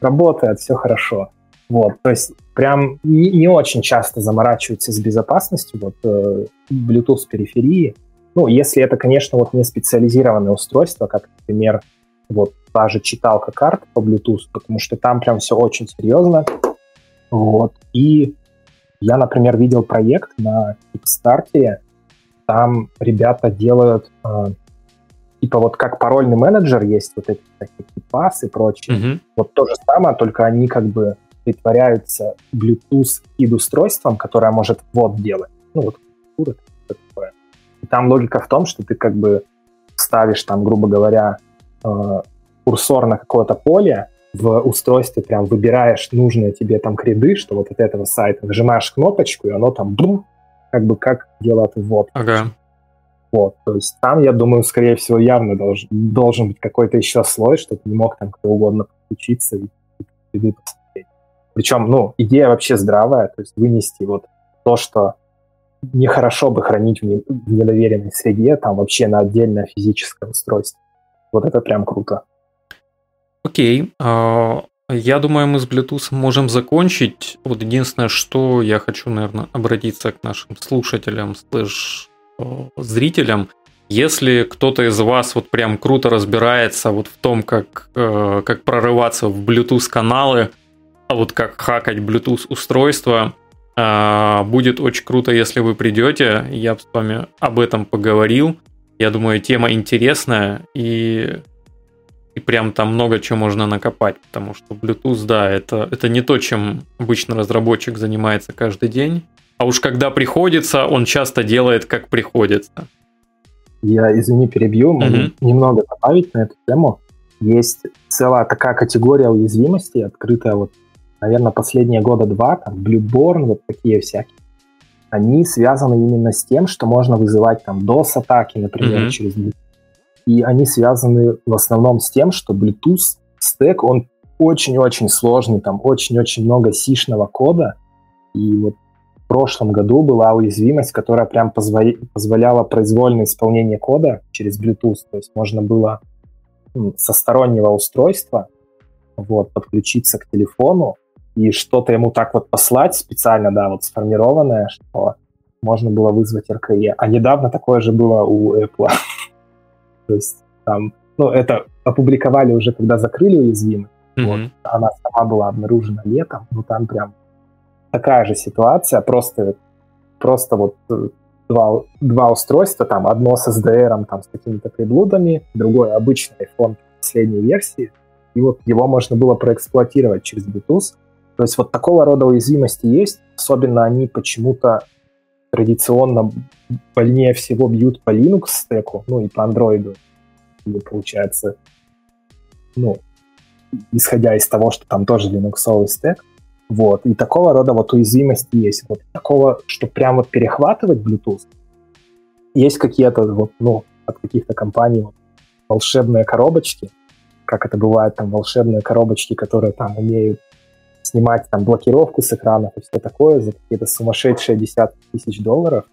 работает, все хорошо. Вот, то есть прям не, очень часто заморачиваются с безопасностью вот э, Bluetooth периферии. Ну, если это, конечно, вот не специализированное устройство, как, например, вот та же читалка карт по Bluetooth, потому что там прям все очень серьезно. Вот. И я, например, видел проект на Kickstarter, там ребята делают э, типа вот как парольный менеджер есть вот эти такие пасы и прочее. Mm-hmm. Вот то же самое, только они как бы притворяются Bluetooth id устройством, которое может вот делать. Ну вот такое. И там логика в том, что ты как бы ставишь там, грубо говоря, э, курсор на какое-то поле, в устройстве прям выбираешь нужные тебе там креды, что вот от этого сайта нажимаешь кнопочку, и оно там бум, как бы как делает ввод. Ага. Вот, то есть там, я думаю, скорее всего, явно должен, должен быть какой-то еще слой, чтобы не мог там кто угодно подключиться и креды посмотреть. Причем, ну, идея вообще здравая, то есть вынести вот то, что нехорошо бы хранить в, не, в недоверенной среде, там вообще на отдельное физическое устройство. Вот это прям круто. Окей. А, я думаю, мы с Bluetooth можем закончить. Вот единственное, что я хочу, наверное, обратиться к нашим слушателям, слэш зрителям. Если кто-то из вас вот прям круто разбирается вот в том, как, э, как прорываться в Bluetooth каналы, а вот как хакать Bluetooth устройства, э, будет очень круто, если вы придете. Я с вами об этом поговорил. Я думаю, тема интересная и и прям там много чего можно накопать, потому что Bluetooth, да, это, это не то, чем обычно разработчик занимается каждый день. А уж когда приходится, он часто делает, как приходится. Я, извини, перебью, могу mm-hmm. немного добавить на эту тему. Есть целая такая категория уязвимостей, открытая вот, наверное, последние года два, там, Blueborn, вот такие всякие. Они связаны именно с тем, что можно вызывать там DOS-атаки, например, mm-hmm. через Bluetooth и они связаны в основном с тем, что Bluetooth стек, он очень-очень сложный, там очень-очень много сишного кода, и вот прошлом году была уязвимость, которая прям позволя... позволяла произвольное исполнение кода через Bluetooth, то есть можно было со стороннего устройства вот, подключиться к телефону и что-то ему так вот послать специально, да, вот сформированное, что можно было вызвать РКЕ. А недавно такое же было у Apple. То есть там, ну, это опубликовали уже, когда закрыли уязвимость. Mm-hmm. Вот, она сама была обнаружена летом, но там прям такая же ситуация, просто, просто вот э, два, два устройства, там одно с SDR, там с какими-то приблудами, другое обычный iPhone последней версии, и вот его можно было проэксплуатировать через Bluetooth. То есть вот такого рода уязвимости есть, особенно они почему-то традиционно больнее всего бьют по Linux стеку, ну и по Android. И получается, ну, исходя из того, что там тоже линуксовый стек. Вот. И такого рода вот уязвимости есть. Вот такого, что прям вот перехватывать Bluetooth, есть какие-то вот, ну, от каких-то компаний вот, волшебные коробочки, как это бывает, там волшебные коробочки, которые там умеют снимать там блокировку с экранов и все такое за какие-то сумасшедшие десятки тысяч долларов.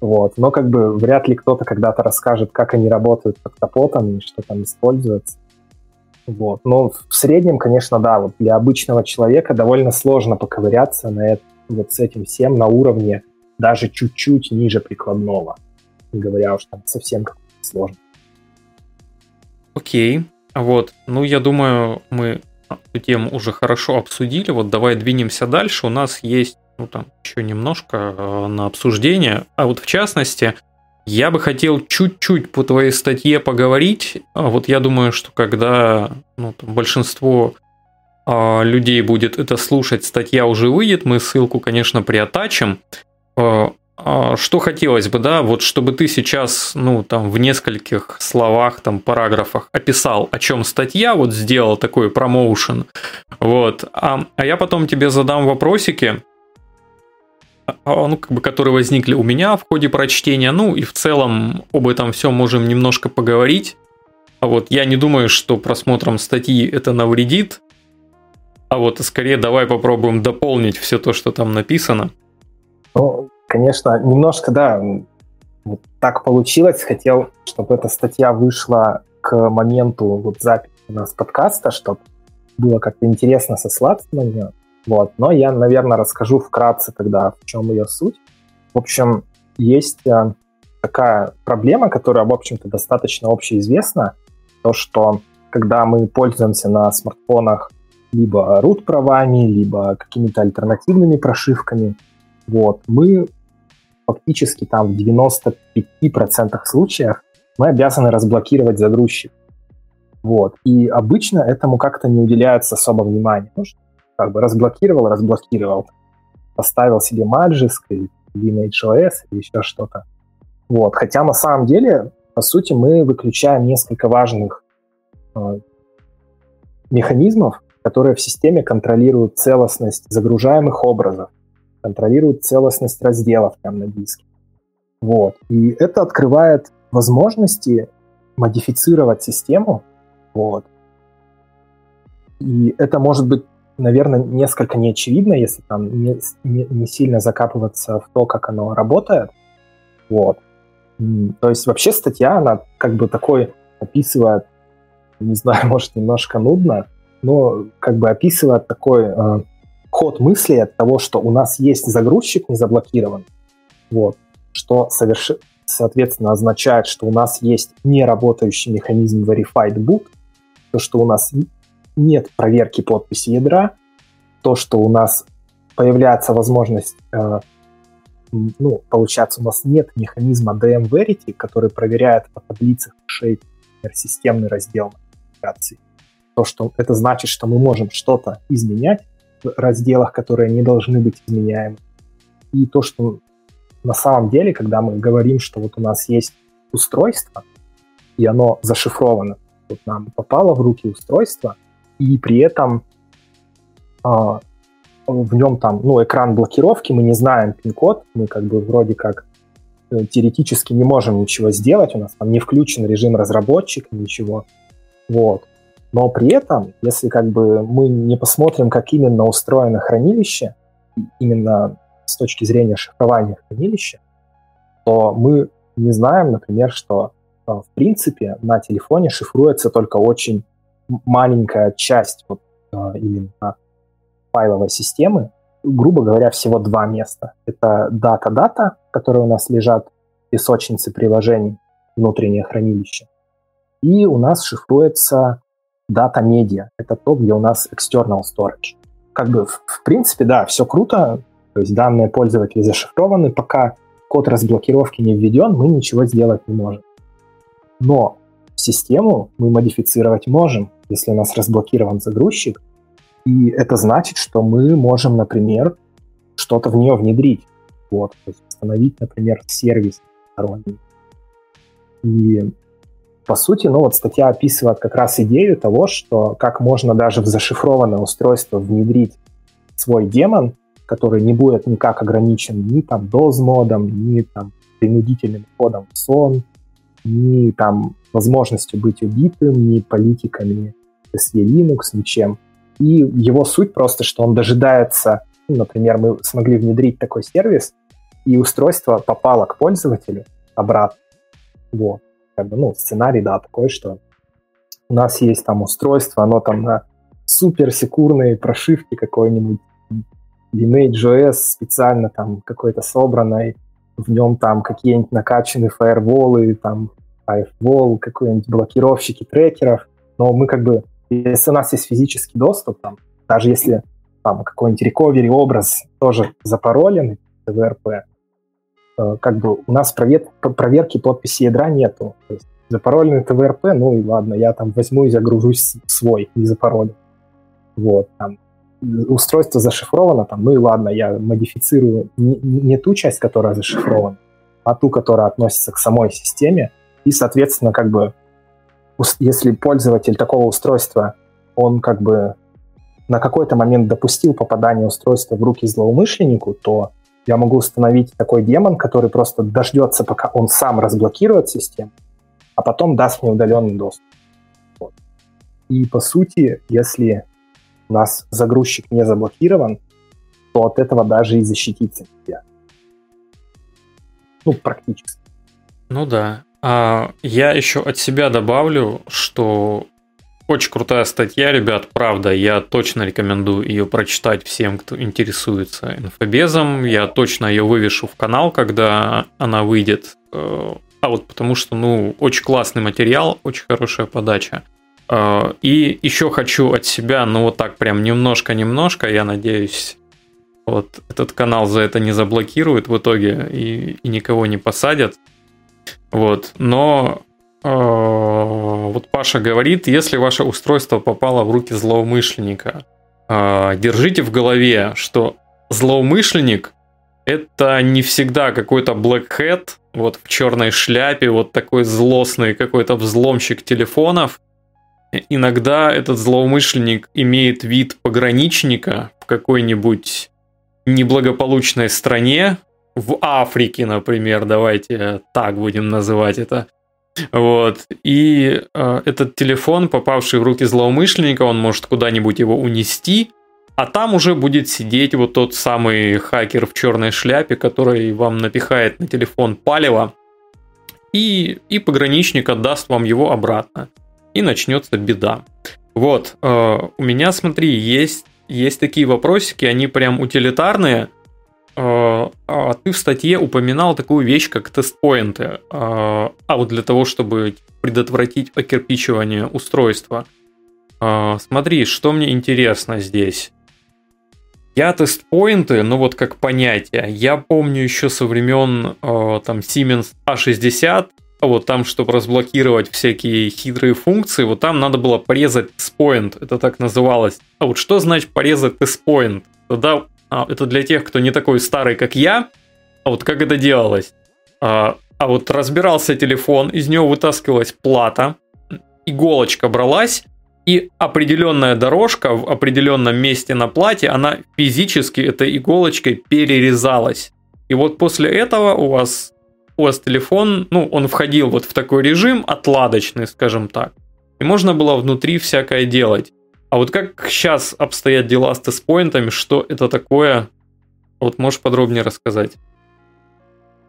Вот. Но как бы вряд ли кто-то когда-то расскажет, как они работают под капотом и что там используется. Вот. Но в среднем, конечно, да, вот для обычного человека довольно сложно поковыряться на это, вот с этим всем на уровне даже чуть-чуть ниже прикладного, говоря уж там совсем как сложно. Окей, вот, ну я думаю, мы эту тему уже хорошо обсудили. Вот давай двинемся дальше. У нас есть ну, там, еще немножко э, на обсуждение. А вот в частности, я бы хотел чуть-чуть по твоей статье поговорить. А вот я думаю, что когда ну, там, большинство э, людей будет это слушать, статья уже выйдет, мы ссылку, конечно, приотачим. Э, э, что хотелось бы, да, вот чтобы ты сейчас, ну, там, в нескольких словах, там, параграфах описал, о чем статья, вот сделал такой промоушен, вот, а, а я потом тебе задам вопросики, ну, как бы, которые возникли у меня в ходе прочтения. Ну и в целом об этом все можем немножко поговорить. А вот я не думаю, что просмотром статьи это навредит. А вот скорее давай попробуем дополнить все то, что там написано. Ну, конечно, немножко, да, так получилось. Хотел, чтобы эта статья вышла к моменту вот записи у нас подкаста, чтобы было как-то интересно сослаться на нее. Вот. Но я, наверное, расскажу вкратце тогда, в чем ее суть. В общем, есть э, такая проблема, которая, в общем-то, достаточно общеизвестна, то, что когда мы пользуемся на смартфонах либо root-правами, либо какими-то альтернативными прошивками, вот, мы фактически там в 95% случаев мы обязаны разблокировать загрузчик. Вот. И обычно этому как-то не уделяется особо внимания. Ну, как бы разблокировал, разблокировал. Поставил себе Magisk или LineageOS или еще что-то. Вот. Хотя на самом деле, по сути, мы выключаем несколько важных э, механизмов, которые в системе контролируют целостность загружаемых образов, контролируют целостность разделов там на диске. Вот. И это открывает возможности модифицировать систему. Вот. И это может быть наверное, несколько неочевидно, если там не, не, не сильно закапываться в то, как оно работает. Вот. То есть вообще статья, она как бы такой описывает, не знаю, может, немножко нудно, но как бы описывает такой э, ход мысли от того, что у нас есть загрузчик не заблокирован, вот, что соверш... соответственно означает, что у нас есть неработающий механизм verified boot, то, что у нас нет проверки подписи ядра, то, что у нас появляется возможность, э, ну, получается, у нас нет механизма DM Verity, который проверяет по таблицах шей системный раздел модификации. То, что это значит, что мы можем что-то изменять в разделах, которые не должны быть изменяемы. И то, что на самом деле, когда мы говорим, что вот у нас есть устройство, и оно зашифровано, вот нам попало в руки устройство, и при этом а, в нем там, ну, экран блокировки, мы не знаем пин-код, мы как бы вроде как э, теоретически не можем ничего сделать, у нас там не включен режим разработчика, ничего, вот. Но при этом, если как бы мы не посмотрим, как именно устроено хранилище, именно с точки зрения шифрования хранилища, то мы не знаем, например, что э, в принципе на телефоне шифруется только очень маленькая часть вот, а, именно файловой системы, грубо говоря, всего два места. Это дата-дата, которые у нас лежат в песочнице приложений, внутреннее хранилище. И у нас шифруется дата медиа. Это то, где у нас external storage. Как бы, в, в принципе, да, все круто. То есть данные пользователей зашифрованы. Пока код разблокировки не введен, мы ничего сделать не можем. Но систему мы модифицировать можем если у нас разблокирован загрузчик. И это значит, что мы можем, например, что-то в нее внедрить. Вот, то есть установить, например, сервис сторонний. И по сути, ну вот статья описывает как раз идею того, что как можно даже в зашифрованное устройство внедрить свой демон, который не будет никак ограничен ни там DOS-модом, ни там принудительным входом в сон, ни там возможностью быть убитым, ни политиками SE Linux, ничем. И его суть просто, что он дожидается, ну, например, мы смогли внедрить такой сервис, и устройство попало к пользователю обратно. Вот. Как бы, ну, сценарий, да, такой, что у нас есть там устройство, оно там на суперсекурной прошивке какой-нибудь Lineage.js специально там какой-то собранной, в нем там какие-нибудь накачанные фаерволы, там firewall, какие-нибудь блокировщики трекеров, но мы как бы если у нас есть физический доступ, там, даже если там какой-нибудь recovery образ тоже запаролен, ТВРП, э, как бы у нас провер, проверки подписи ядра нету. То есть запароленный ТВРП, ну и ладно, я там возьму и загружусь свой, не запаролен. Вот, там, устройство зашифровано, там, ну и ладно, я модифицирую не, не ту часть, которая зашифрована, а ту, которая относится к самой системе, и, соответственно, как бы, если пользователь такого устройства, он как бы на какой-то момент допустил попадание устройства в руки злоумышленнику, то я могу установить такой демон, который просто дождется, пока он сам разблокирует систему, а потом даст мне удаленный доступ. Вот. И по сути, если у нас загрузчик не заблокирован, то от этого даже и защититься нельзя. Ну, практически. Ну да. А я еще от себя добавлю, что очень крутая статья, ребят, правда, я точно рекомендую ее прочитать всем, кто интересуется инфобезом. Я точно ее вывешу в канал, когда она выйдет. Э, а вот потому что, ну, очень классный материал, очень хорошая подача. Э, и еще хочу от себя, ну вот так прям немножко-немножко, я надеюсь, вот этот канал за это не заблокируют в итоге и, и никого не посадят. Вот, но э, вот Паша говорит, если ваше устройство попало в руки злоумышленника, э, держите в голове, что злоумышленник это не всегда какой-то black hat, вот в черной шляпе, вот такой злостный какой-то взломщик телефонов. Иногда этот злоумышленник имеет вид пограничника в какой-нибудь неблагополучной стране, в Африке, например, давайте так будем называть это. Вот. И э, этот телефон, попавший в руки злоумышленника, он может куда-нибудь его унести, а там уже будет сидеть вот тот самый хакер в черной шляпе, который вам напихает на телефон палево, и, и пограничник отдаст вам его обратно. И начнется беда. Вот, э, у меня, смотри, есть, есть такие вопросики, они прям утилитарные – а, а ты в статье упоминал такую вещь, как тестпоинты. А, а вот для того, чтобы предотвратить окирпичивание устройства. А, смотри, что мне интересно здесь. Я тестпоинты, ну вот как понятие, я помню еще со времен там Siemens A60, вот там, чтобы разблокировать всякие хитрые функции, вот там надо было порезать тестпоинт, это так называлось. А вот что значит порезать тестпоинт? Тогда а, это для тех, кто не такой старый, как я. А вот как это делалось? А, а вот разбирался телефон, из него вытаскивалась плата, иголочка бралась, и определенная дорожка в определенном месте на плате, она физически этой иголочкой перерезалась. И вот после этого у вас, у вас телефон, ну, он входил вот в такой режим отладочный, скажем так. И можно было внутри всякое делать. А вот как сейчас обстоят дела с тестпоинтами, что это такое? Вот можешь подробнее рассказать?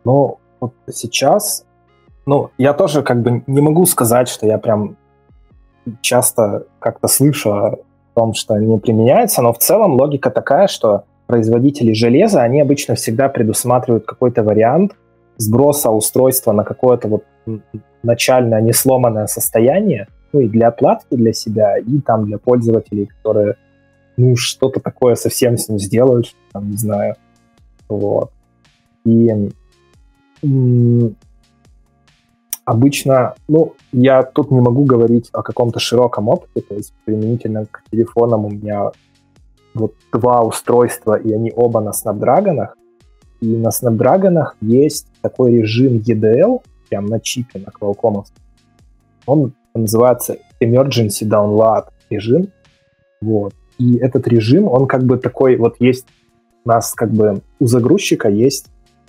Ну, вот сейчас, ну, я тоже как бы не могу сказать, что я прям часто как-то слышу о том, что не применяется, но в целом логика такая, что производители железа, они обычно всегда предусматривают какой-то вариант сброса устройства на какое-то вот начальное несломанное состояние, ну и для отладки для себя, и там для пользователей, которые ну что-то такое совсем с ним сделают, там, не знаю, вот. И обычно, ну, я тут не могу говорить о каком-то широком опыте, то есть применительно к телефонам у меня вот два устройства, и они оба на Snapdragon. И на Snapdragon есть такой режим EDL, прям на чипе, на Qualcomm. Он называется Emergency Download режим. Вот. И этот режим, он как бы такой, вот есть у нас как бы у загрузчика есть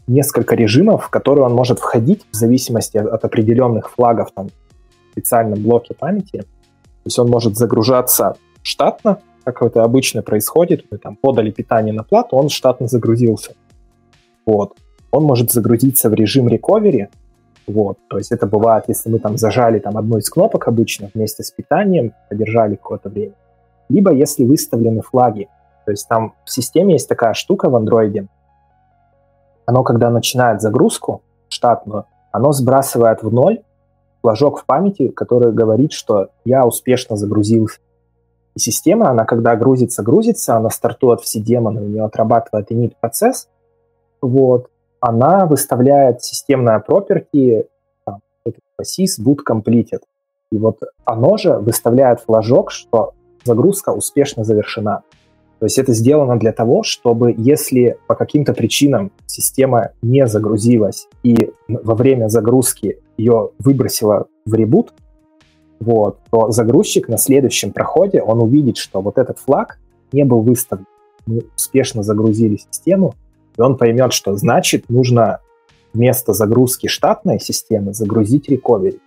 несколько режимов, в которые он может входить в зависимости от, определенных флагов там в специальном блоке памяти. То есть он может загружаться штатно, как это обычно происходит. Мы там подали питание на плату, он штатно загрузился. Вот. Он может загрузиться в режим recovery, вот, то есть это бывает, если мы там зажали там одну из кнопок обычно вместе с питанием, подержали какое-то время. Либо если выставлены флаги. То есть там в системе есть такая штука в андроиде. Оно, когда начинает загрузку штатную, оно сбрасывает в ноль флажок в памяти, который говорит, что я успешно загрузился. И система, она когда грузится, грузится, она стартует все демоны, у нее отрабатывает init процесс, вот, она выставляет системное property там, sys boot completed. И вот оно же выставляет флажок, что загрузка успешно завершена. То есть это сделано для того, чтобы если по каким-то причинам система не загрузилась и во время загрузки ее выбросила в ребут, вот, то загрузчик на следующем проходе, он увидит, что вот этот флаг не был выставлен. Мы успешно загрузили систему, и он поймет, что значит нужно вместо загрузки штатной системы загрузить recovery.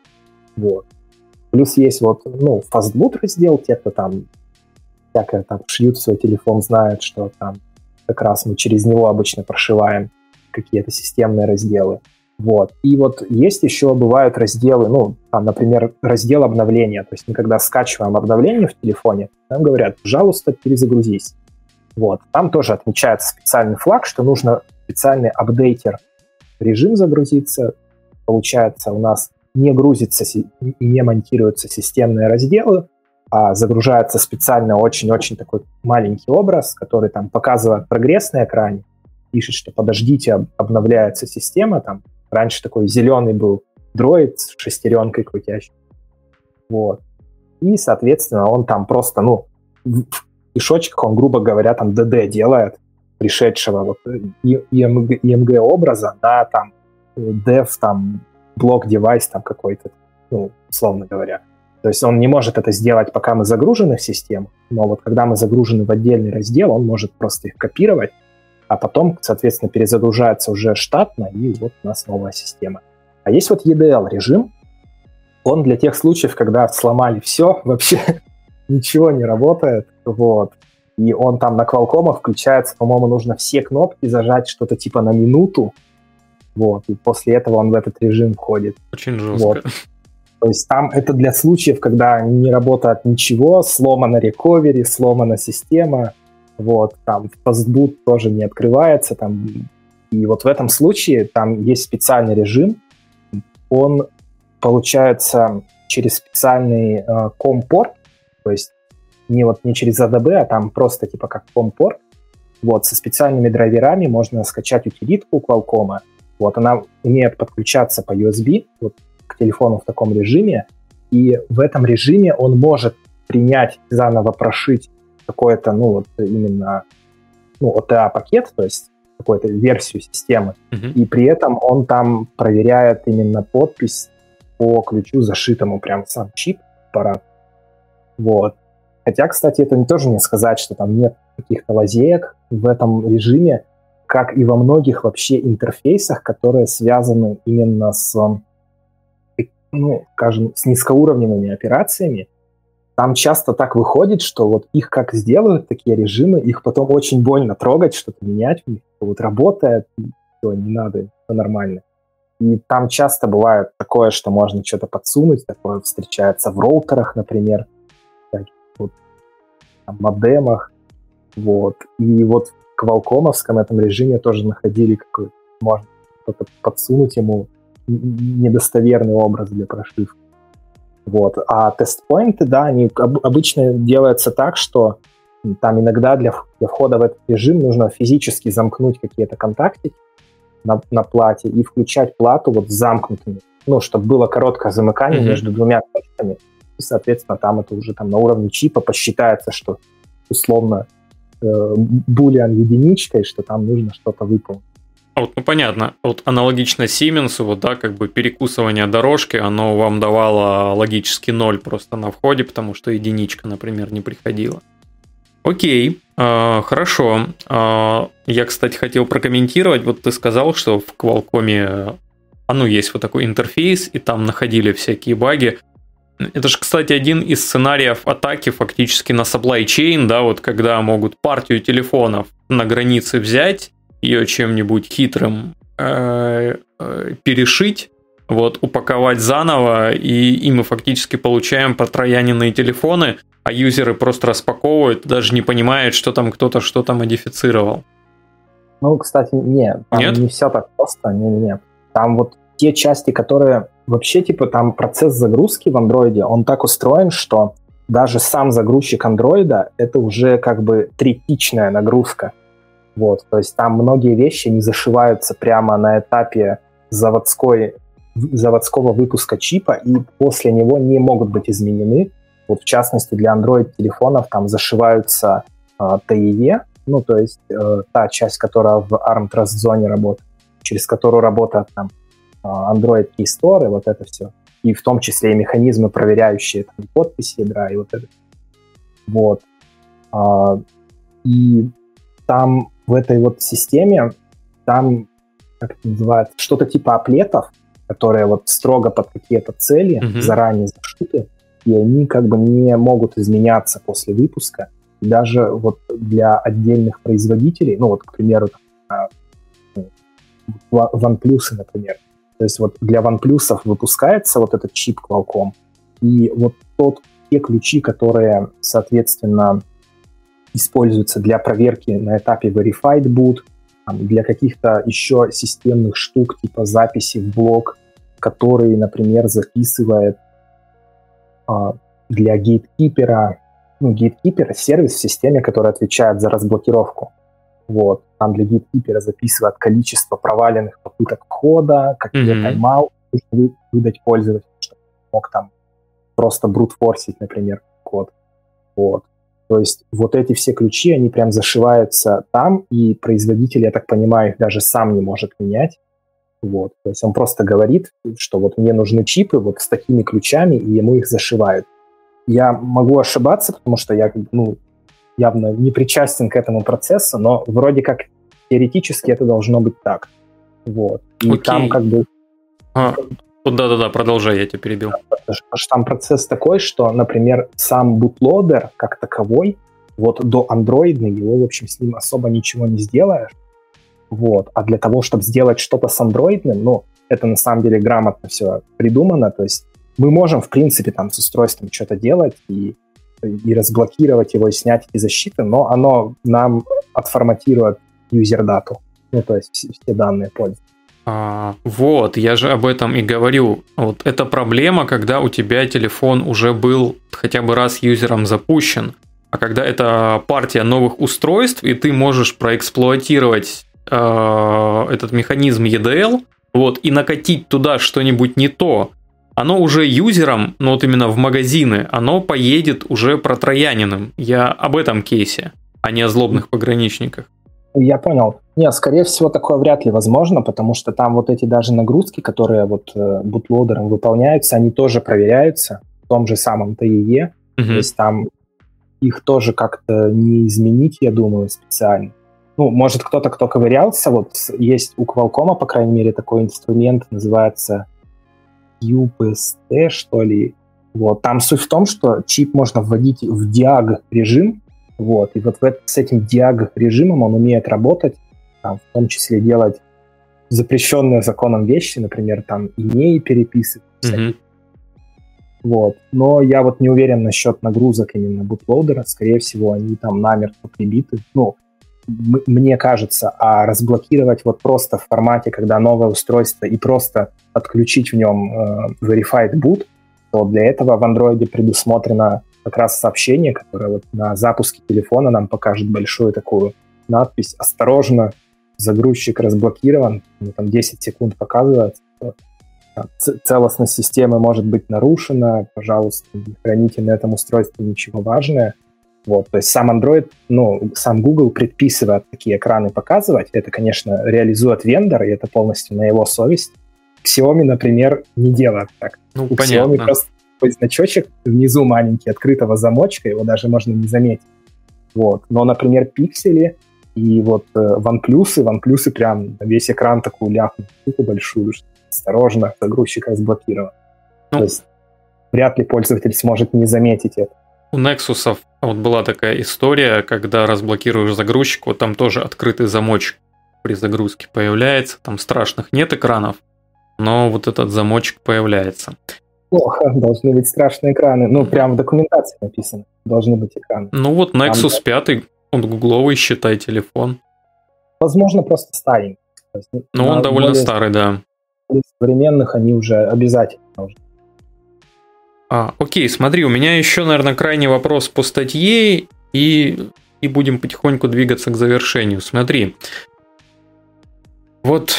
Вот. Плюс есть вот, ну, fastboot раздел, те, кто там всякое там шьют свой телефон, знают, что там как раз мы через него обычно прошиваем какие-то системные разделы. Вот. И вот есть еще бывают разделы, ну, там, например, раздел обновления. То есть мы когда скачиваем обновление в телефоне, нам говорят, пожалуйста, перезагрузись. Вот. Там тоже отмечается специальный флаг, что нужно специальный апдейтер режим загрузиться. Получается, у нас не грузится и не монтируются системные разделы, а загружается специально очень-очень такой маленький образ, который там показывает прогресс на экране, пишет, что подождите, обновляется система, там раньше такой зеленый был дроид с шестеренкой крутящий. Вот. И, соответственно, он там просто, ну, кишочках он, грубо говоря, там DD делает пришедшего вот IMG, IMG образа на там dev, там блок девайс там какой-то, ну, условно говоря. То есть он не может это сделать, пока мы загружены в систему, но вот когда мы загружены в отдельный раздел, он может просто их копировать, а потом, соответственно, перезагружается уже штатно, и вот у нас новая система. А есть вот EDL-режим, он для тех случаев, когда сломали все, вообще ничего не работает, вот, и он там на Qualcomm включается, по-моему, нужно все кнопки зажать что-то типа на минуту, вот, и после этого он в этот режим входит. Очень жестко. Вот. То есть там это для случаев, когда не работает ничего, сломана рековери, сломана система, вот, там фастбут тоже не открывается, там, и вот в этом случае там есть специальный режим, он получается через специальный э, компорт, то есть не вот не через ADB, а там просто типа как компорт, вот, со специальными драйверами можно скачать утилитку Qualcomm, вот, она умеет подключаться по USB, вот к телефону в таком режиме, и в этом режиме он может принять, заново прошить какое-то, ну, вот именно, ну, OTA-пакет, то есть какую-то версию системы, uh-huh. и при этом он там проверяет именно подпись по ключу, зашитому прям сам чип аппарат. Вот. Хотя, кстати, это тоже не сказать, что там нет каких-то лазеек в этом режиме, как и во многих вообще интерфейсах, которые связаны именно с ну, скажем, с низкоуровневыми операциями, там часто так выходит, что вот их как сделают, такие режимы, их потом очень больно трогать, что-то менять у них, вот работает, все, не надо, все нормально. И там часто бывает такое, что можно что-то подсунуть, такое встречается в роутерах, например, там, модемах, вот. И вот в квалкомовском этом режиме тоже находили какой-то, можно подсунуть ему, недостоверный образ для прошивки. Вот. А тест-поинты, да, они обычно делаются так, что там иногда для, для входа в этот режим нужно физически замкнуть какие-то контактики на, на плате и включать плату вот замкнутыми, ну, чтобы было короткое замыкание mm-hmm. между двумя точками. И, соответственно, там это уже там на уровне чипа посчитается, что условно э, булиан единичкой, что там нужно что-то выполнить. А вот, ну понятно, вот аналогично Сименсу, вот да, как бы перекусывание дорожки, оно вам давало логически ноль просто на входе, потому что единичка, например, не приходила. Окей, э, хорошо. Э, я, кстати, хотел прокомментировать. Вот ты сказал, что в Qualcomm, а ну, есть вот такой интерфейс, и там находили всякие баги. Это же, кстати, один из сценариев атаки фактически на supply chain, да, вот когда могут партию телефонов на границе взять ее чем-нибудь хитрым э, э, перешить, вот, упаковать заново, и, и мы фактически получаем протрояненные телефоны, а юзеры просто распаковывают, даже не понимают, что там кто-то что-то модифицировал. Ну, кстати, нет, там нет? не все так просто, не, нет. Там вот те части, которые вообще, типа, там процесс загрузки в андроиде, он так устроен, что даже сам загрузчик андроида это уже как бы третичная нагрузка. Вот, то есть там многие вещи не зашиваются прямо на этапе заводской, заводского выпуска чипа и после него не могут быть изменены. Вот в частности для Android-телефонов там зашиваются э, TEE, ну то есть э, та часть, которая в ARM Trust Zone работает, через которую работает там Android Key Store и вот это все. И в том числе и механизмы, проверяющие там, подписи ядра и вот это. Вот. А, и там в этой вот системе, там, как это называется, что-то типа аплетов, которые вот строго под какие-то цели mm-hmm. заранее зашиты, и они как бы не могут изменяться после выпуска. И даже вот для отдельных производителей, ну вот, к примеру, OnePlus, например, то есть вот для OnePlus выпускается вот этот чип Qualcomm, и вот тот, те ключи, которые, соответственно, используются для проверки на этапе Verified Boot, для каких-то еще системных штук, типа записи в блок, который, например, записывает а, для гейткипера, ну, гейткипер — сервис в системе, который отвечает за разблокировку. Вот. Там для гейткипера записывает количество проваленных попыток входа, какие mm-hmm. тайм-аут нужно выдать пользователю, чтобы мог там просто брутфорсить, например, код. Вот. То есть вот эти все ключи, они прям зашиваются там, и производитель, я так понимаю, их даже сам не может менять. Вот. То есть он просто говорит, что вот мне нужны чипы вот с такими ключами, и ему их зашивают. Я могу ошибаться, потому что я ну, явно не причастен к этому процессу, но вроде как теоретически это должно быть так. Вот. И Окей. там как бы... А, да-да-да, продолжай, я тебя перебил. Там процесс такой, что, например, сам бутлодер как таковой, вот до андроидный, его, в общем, с ним особо ничего не сделаешь. Вот. А для того, чтобы сделать что-то с андроидным, ну, это на самом деле грамотно все придумано. То есть мы можем, в принципе, там с устройством что-то делать и, и разблокировать его, и снять эти защиты, но оно нам отформатирует юзер-дату. Ну, то есть все данные пользователя. А, вот, я же об этом и говорю. Вот это проблема, когда у тебя телефон уже был хотя бы раз юзером запущен. А когда это партия новых устройств, и ты можешь проэксплуатировать э, этот механизм EDL, вот, и накатить туда что-нибудь не то, оно уже юзером, но вот именно в магазины, оно поедет уже протрояниным. Я об этом кейсе, а не о злобных пограничниках. Я понял. Нет, скорее всего, такое вряд ли возможно, потому что там вот эти даже нагрузки, которые вот э, бутлодером выполняются, они тоже проверяются в том же самом TIE. Mm-hmm. То есть там их тоже как-то не изменить, я думаю, специально. Ну, может, кто-то, кто ковырялся, вот есть у Qualcomm, по крайней мере, такой инструмент, называется UPST, что ли. Вот. Там суть в том, что чип можно вводить в диаг режим, вот. И вот с этим диаг-режимом он умеет работать, там, в том числе делать запрещенные законом вещи, например, там имей переписывать. Mm-hmm. Вот. Но я вот не уверен насчет нагрузок именно бутлоудера. Скорее всего, они там намертво прибиты. Ну, мне кажется, а разблокировать вот просто в формате, когда новое устройство, и просто отключить в нем э, Verified Boot, то для этого в андроиде предусмотрено как раз сообщение, которое вот на запуске телефона нам покажет большую такую надпись «Осторожно, загрузчик разблокирован», ну, там 10 секунд показывает, целостность системы может быть нарушена, пожалуйста, не храните на этом устройстве ничего важное. Вот, то есть сам Android, ну, сам Google предписывает такие экраны показывать. Это, конечно, реализует вендор, и это полностью на его совесть. Xiaomi, например, не делает так. Ну, У понятно. Xiaomi просто такой значочек внизу маленький открытого замочка, его даже можно не заметить. Вот. Но, например, пиксели и вот э, OnePlus, OnePlus прям весь экран такую штуку большую, что осторожно, загрузчик разблокирован. Ну, То есть вряд ли пользователь сможет не заметить это. У Nexus вот была такая история, когда разблокируешь загрузчик, вот там тоже открытый замочек при загрузке появляется, там страшных нет экранов, но вот этот замочек появляется плохо, должны быть страшные экраны. Ну, прям в документации написано, должны быть экраны. Ну вот Nexus Там, 5, он гугловый, считай, телефон. Возможно, просто старенький. Ну, он довольно старый, да. Современных они уже обязательно должны. А, окей, смотри, у меня еще, наверное, крайний вопрос по статье, и, и будем потихоньку двигаться к завершению. Смотри, вот,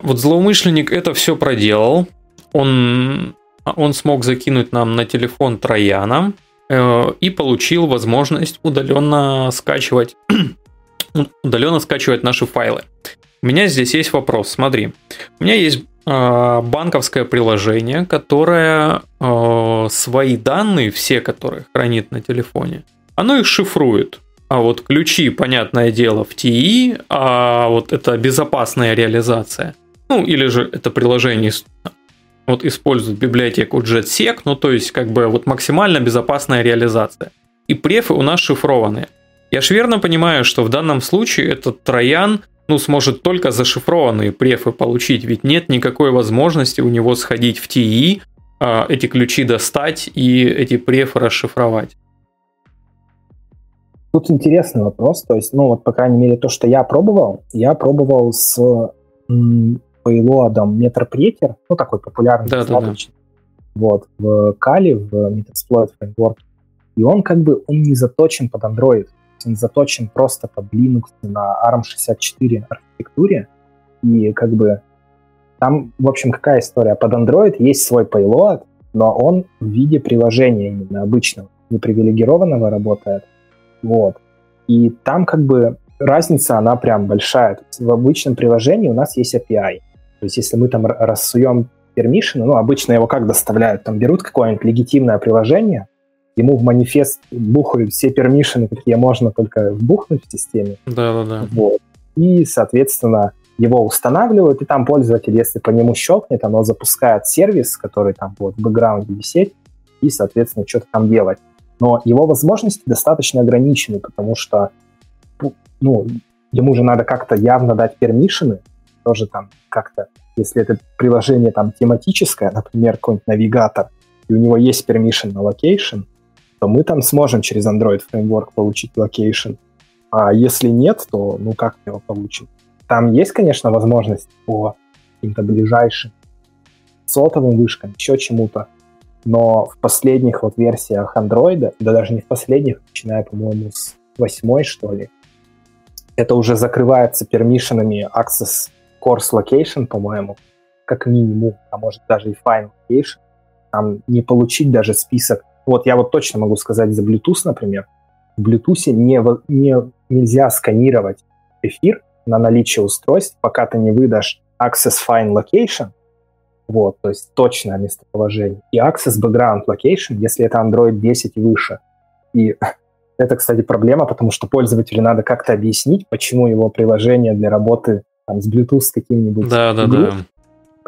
вот злоумышленник это все проделал, он он смог закинуть нам на телефон Трояна, э, и получил возможность удаленно скачивать, удаленно скачивать наши файлы. У меня здесь есть вопрос. Смотри, у меня есть банковское приложение, которое э, свои данные, все, которые хранит на телефоне, оно их шифрует. А вот ключи, понятное дело, в TI, а вот это безопасная реализация. Ну, или же это приложение вот использует библиотеку JetSec, ну, то есть, как бы, вот максимально безопасная реализация. И префы у нас шифрованные. Я ж верно понимаю, что в данном случае этот троян, ну, сможет только зашифрованные префы получить, ведь нет никакой возможности у него сходить в TI, а, эти ключи достать и эти префы расшифровать. Тут интересный вопрос. То есть, ну вот, по крайней мере, то, что я пробовал, я пробовал с м, пейлоадом ну, такой популярный да, достаточно. Да, да. Вот, в Kali, в Metasploit Framework. И он как бы, он не заточен под Android. Он заточен просто под Linux на ARM64 архитектуре. И как бы там, в общем, какая история? Под Android есть свой payload, но он в виде приложения именно обычного, непривилегированного работает. Вот. И там как бы разница, она прям большая. В обычном приложении у нас есть API. То есть если мы там рассуем permission, ну, обычно его как доставляют? Там берут какое-нибудь легитимное приложение, ему в манифест бухают все пермишины, какие можно только вбухнуть в системе. Да-да-да. Вот. И, соответственно, его устанавливают, и там пользователь, если по нему щелкнет, оно запускает сервис, который там будет в бэкграунде висеть, и, соответственно, что-то там делать но его возможности достаточно ограничены, потому что ну, ему же надо как-то явно дать пермишины, тоже там как-то, если это приложение там тематическое, например, какой-нибудь навигатор, и у него есть permission на location, то мы там сможем через Android Framework получить location. А если нет, то ну как мы его получим? Там есть, конечно, возможность по каким-то ближайшим сотовым вышкам, еще чему-то, но в последних вот версиях Android, да даже не в последних, начиная, по-моему, с восьмой, что ли, это уже закрывается пермишинами Access Course Location, по-моему, как минимум, а может даже и Fine Location. Там не получить даже список. Вот я вот точно могу сказать за Bluetooth, например. В Bluetooth не, не, нельзя сканировать эфир на наличие устройств, пока ты не выдашь Access Fine Location, вот, то есть точное местоположение. И Access Background Location, если это Android 10 и выше. И это, кстати, проблема, потому что пользователю надо как-то объяснить, почему его приложение для работы там, с Bluetooth с каким-нибудь да, да, да.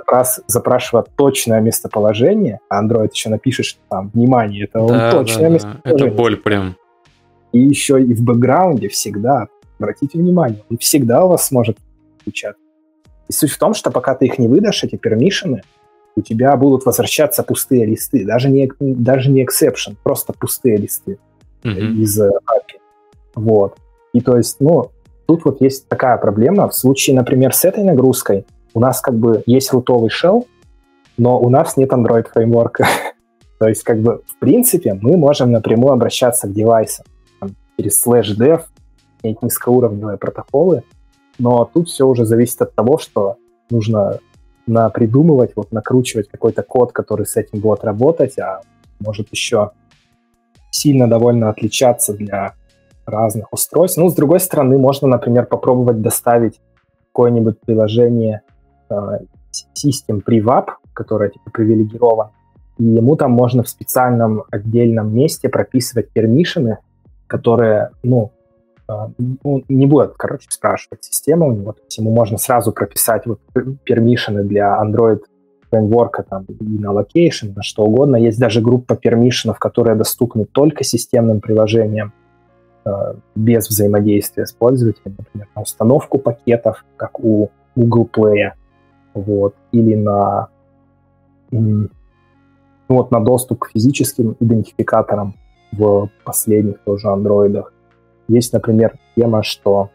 Как раз запрашивает точное местоположение, а Android еще напишет, что там, внимание, это да, точное да, местоположение. Это боль прям. И еще и в бэкграунде всегда, обратите внимание, он всегда у вас сможет включать. И суть в том, что пока ты их не выдашь, эти пермишины, у тебя будут возвращаться пустые листы, даже не, даже не exception, просто пустые листы mm-hmm. из API. Вот. И то есть, ну, тут вот есть такая проблема. В случае, например, с этой нагрузкой у нас как бы есть рутовый shell, но у нас нет Android фреймворка. то есть, как бы, в принципе, мы можем напрямую обращаться к девайсам там, через slash dev, низкоуровневые протоколы, но тут все уже зависит от того, что нужно напридумывать, вот накручивать какой-то код, который с этим будет работать, а может еще сильно довольно отличаться для разных устройств. Ну, с другой стороны, можно, например, попробовать доставить какое-нибудь приложение System Privap, которое типа привилегировано, и ему там можно в специальном отдельном месте прописывать пермишины, которые, ну, а, ну, не будет, короче, спрашивать система у него. Ему можно сразу прописать вот пермишины для Android фреймворка там, и на location, на что угодно. Есть даже группа пермишинов, которые доступны только системным приложениям э, без взаимодействия с пользователем, например, на установку пакетов, как у Google Play, вот, или на, ну, вот, на доступ к физическим идентификаторам в последних тоже андроидах. Есть, например, тема, что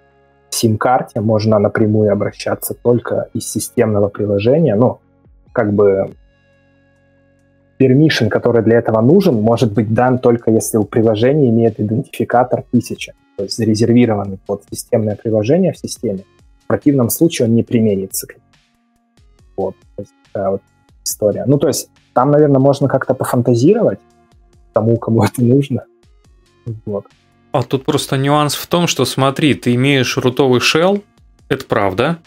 в сим-карте можно напрямую обращаться только из системного приложения. Ну, как бы permission, который для этого нужен, может быть дан только если у приложения имеет идентификатор 1000, то есть зарезервированный под системное приложение в системе. В противном случае он не применится. Вот, то есть такая вот история. Ну, то есть там, наверное, можно как-то пофантазировать, тому, кому это нужно. Вот. А тут просто нюанс в том, что смотри, ты имеешь рутовый shell, это правда,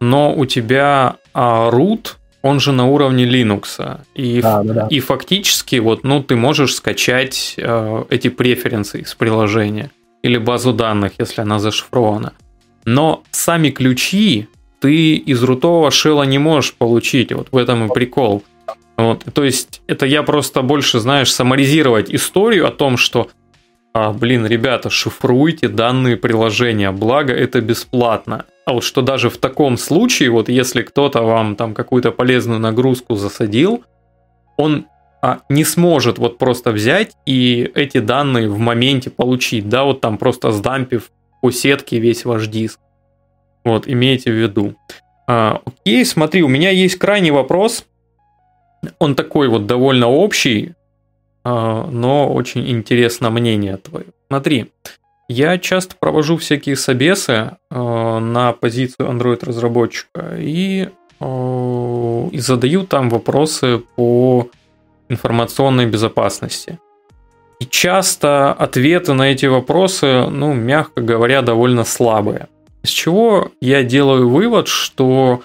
но у тебя а, root, он же на уровне Linux. И, да, да, да. и фактически вот, ну, ты можешь скачать э, эти преференсы из приложения или базу данных, если она зашифрована. Но сами ключи ты из рутового шела не можешь получить. Вот в этом и прикол. Вот, то есть это я просто больше, знаешь, саморизировать историю о том, что а, блин, ребята, шифруйте данные приложения, благо это бесплатно. А вот что даже в таком случае, вот если кто-то вам там какую-то полезную нагрузку засадил, он а, не сможет вот просто взять и эти данные в моменте получить, да, вот там просто сдампив по сетке весь ваш диск. Вот, имейте в виду. А, окей, смотри, у меня есть крайний вопрос. Он такой вот довольно общий. А, но очень интересно мнение твое. Смотри, я часто провожу всякие собесы а, на позицию Android-разработчика и, а, и задаю там вопросы по информационной безопасности. И часто ответы на эти вопросы, ну, мягко говоря, довольно слабые. Из чего я делаю вывод, что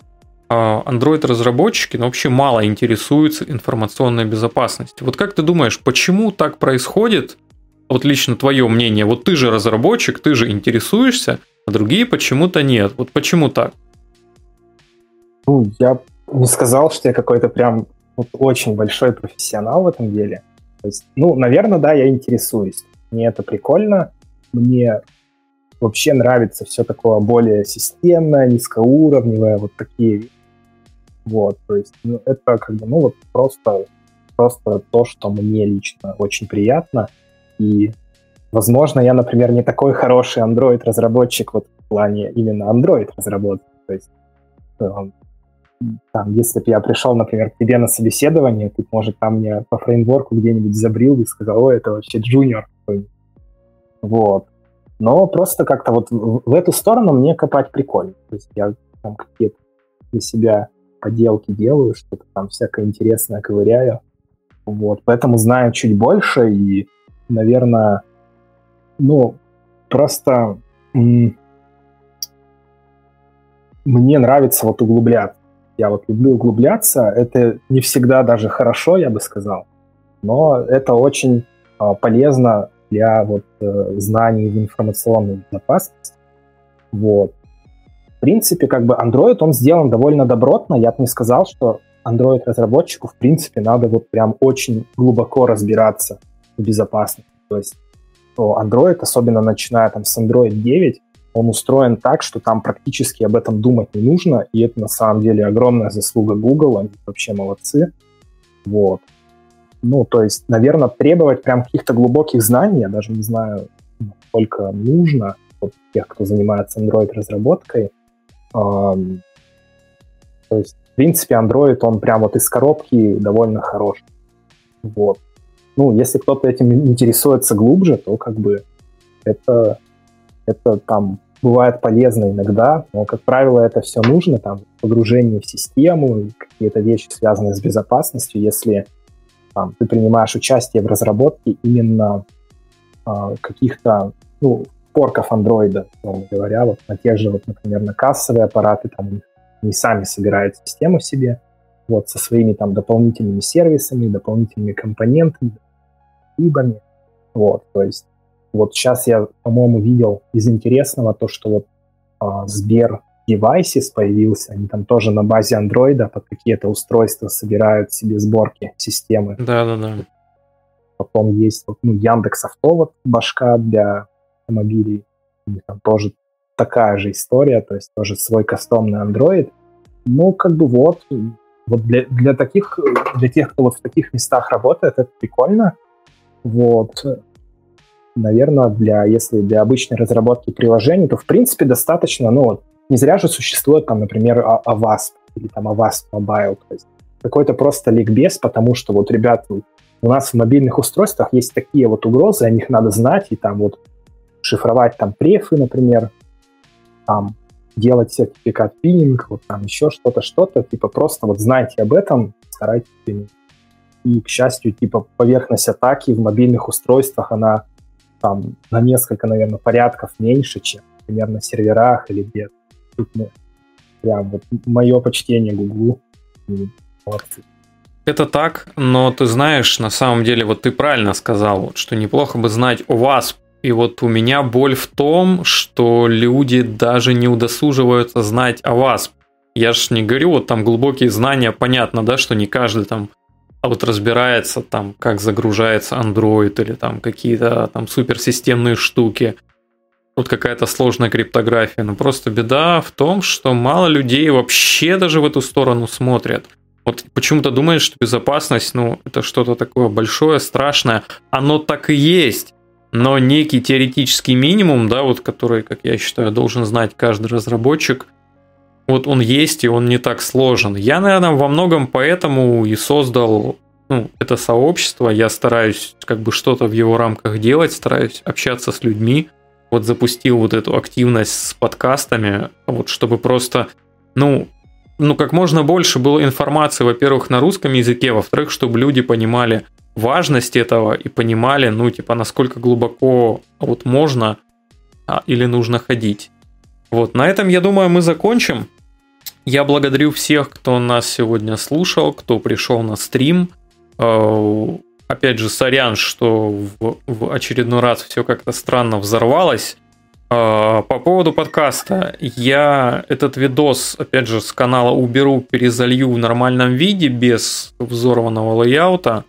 а, Android-разработчики ну, вообще мало интересуются информационной безопасностью. Вот как ты думаешь, почему так происходит? Вот лично твое мнение. Вот ты же разработчик, ты же интересуешься, а другие почему-то нет. Вот почему так? Ну, я не сказал, что я какой-то прям вот очень большой профессионал в этом деле. То есть, ну, наверное, да, я интересуюсь. Мне это прикольно. Мне вообще нравится все такое более системное, низкоуровневое, вот такие вот, то есть ну, это как бы, ну вот просто, просто то, что мне лично очень приятно. И, возможно, я, например, не такой хороший Android-разработчик вот в плане именно Android-разработки. То есть э, там, если бы я пришел, например, к тебе на собеседование, ты, может, там мне по фреймворку где-нибудь забрил и сказал, ой, это вообще джуниор Вот. Но просто как-то вот в, эту сторону мне копать прикольно. То есть я там какие-то для себя поделки делаю, что-то там всякое интересное ковыряю. Вот, поэтому знаю чуть больше и, наверное, ну, просто мне нравится вот углубляться. Я вот люблю углубляться. Это не всегда даже хорошо, я бы сказал, но это очень а, полезно для вот э, знаний в информационной безопасности. Вот. В принципе, как бы Android, он сделан довольно добротно. Я бы не сказал, что Android-разработчику, в принципе, надо вот прям очень глубоко разбираться в безопасности. То есть Android, особенно начиная там с Android 9, он устроен так, что там практически об этом думать не нужно, и это на самом деле огромная заслуга Google, они вообще молодцы. Вот. Ну, то есть, наверное, требовать прям каких-то глубоких знаний, я даже не знаю, сколько нужно от тех, кто занимается Android-разработкой, то есть, в принципе, Android, он прям вот из коробки довольно хорош. Вот. Ну, если кто-то этим интересуется глубже, то как бы это, это там бывает полезно иногда, но, как правило, это все нужно, там, погружение в систему, какие-то вещи, связанные с безопасностью, если там, ты принимаешь участие в разработке именно э, каких-то, ну, форков андроида, условно говоря, вот на тех же, вот, например, на кассовые аппараты, там они сами собирают систему себе, вот, со своими там дополнительными сервисами, дополнительными компонентами, либами, вот, то есть вот сейчас я, по-моему, видел из интересного то, что вот а, Сбер Devices появился, они там тоже на базе андроида под какие-то устройства собирают себе сборки системы. Да-да-да. Потом есть ну, Яндекс Авто, вот башка для автомобилей. У них там тоже такая же история, то есть тоже свой кастомный Android. Ну, как бы вот, вот для, для таких, для тех, кто вот в таких местах работает, это прикольно. Вот. Наверное, для, если для обычной разработки приложений, то в принципе достаточно, ну вот, не зря же существует там, например, Avast или там Avast Mobile, то есть какой-то просто ликбез, потому что вот, ребят, у нас в мобильных устройствах есть такие вот угрозы, о них надо знать, и там вот шифровать там префы, например, там делать сертификат пининг, вот там еще что-то, что-то, типа просто вот знайте об этом, старайтесь и, к счастью, типа поверхность атаки в мобильных устройствах, она там на несколько, наверное, порядков меньше, чем, например, на серверах или где-то. Тут, ну, прям вот мое почтение Гуглу. Молодцы. Это так, но ты знаешь, на самом деле, вот ты правильно сказал, что неплохо бы знать о вас. И вот у меня боль в том, что люди даже не удосуживаются знать о вас. Я ж не говорю, вот там глубокие знания, понятно, да, что не каждый там а вот разбирается там, как загружается Android или там какие-то там суперсистемные штуки. Вот какая-то сложная криптография. Но просто беда в том, что мало людей вообще даже в эту сторону смотрят. Вот почему-то думаешь, что безопасность, ну, это что-то такое большое, страшное. Оно так и есть. Но некий теоретический минимум, да, вот который, как я считаю, должен знать каждый разработчик, вот он есть, и он не так сложен. Я, наверное, во многом поэтому и создал ну, это сообщество. Я стараюсь как бы что-то в его рамках делать, стараюсь общаться с людьми. Вот запустил вот эту активность с подкастами, вот чтобы просто, ну, ну, как можно больше было информации, во-первых, на русском языке, во-вторых, чтобы люди понимали важность этого и понимали, ну, типа, насколько глубоко вот можно а, или нужно ходить. Вот, на этом, я думаю, мы закончим. Я благодарю всех, кто нас сегодня слушал, кто пришел на стрим. Опять же, сорян, что в, в очередной раз все как-то странно взорвалось. А, по поводу подкаста, я этот видос, опять же, с канала уберу, перезалью в нормальном виде, без взорванного лейаута.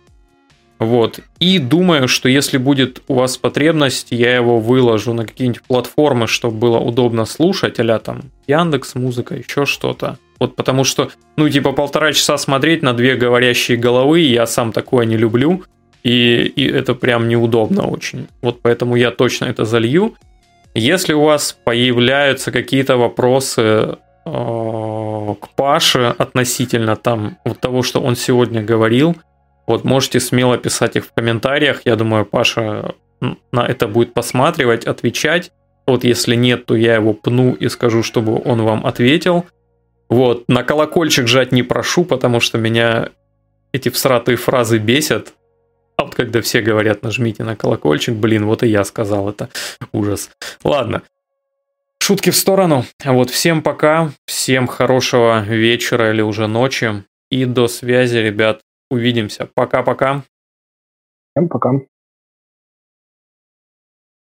Вот. И думаю, что если будет у вас потребность, я его выложу на какие-нибудь платформы, чтобы было удобно слушать, а там Яндекс, музыка, еще что-то. Вот потому что, ну, типа полтора часа смотреть на две говорящие головы, я сам такое не люблю, и, и это прям неудобно очень. Вот поэтому я точно это залью. Если у вас появляются какие-то вопросы э, к Паше относительно там вот того, что он сегодня говорил, вот можете смело писать их в комментариях. Я думаю, Паша на это будет посматривать, отвечать. Вот если нет, то я его пну и скажу, чтобы он вам ответил. Вот, на колокольчик жать не прошу, потому что меня эти всратые фразы бесят. А вот когда все говорят, нажмите на колокольчик, блин, вот и я сказал это. Ужас. Ладно. Шутки в сторону. Вот всем пока, всем хорошего вечера или уже ночи. И до связи, ребят. Увидимся. Пока-пока. Всем пока.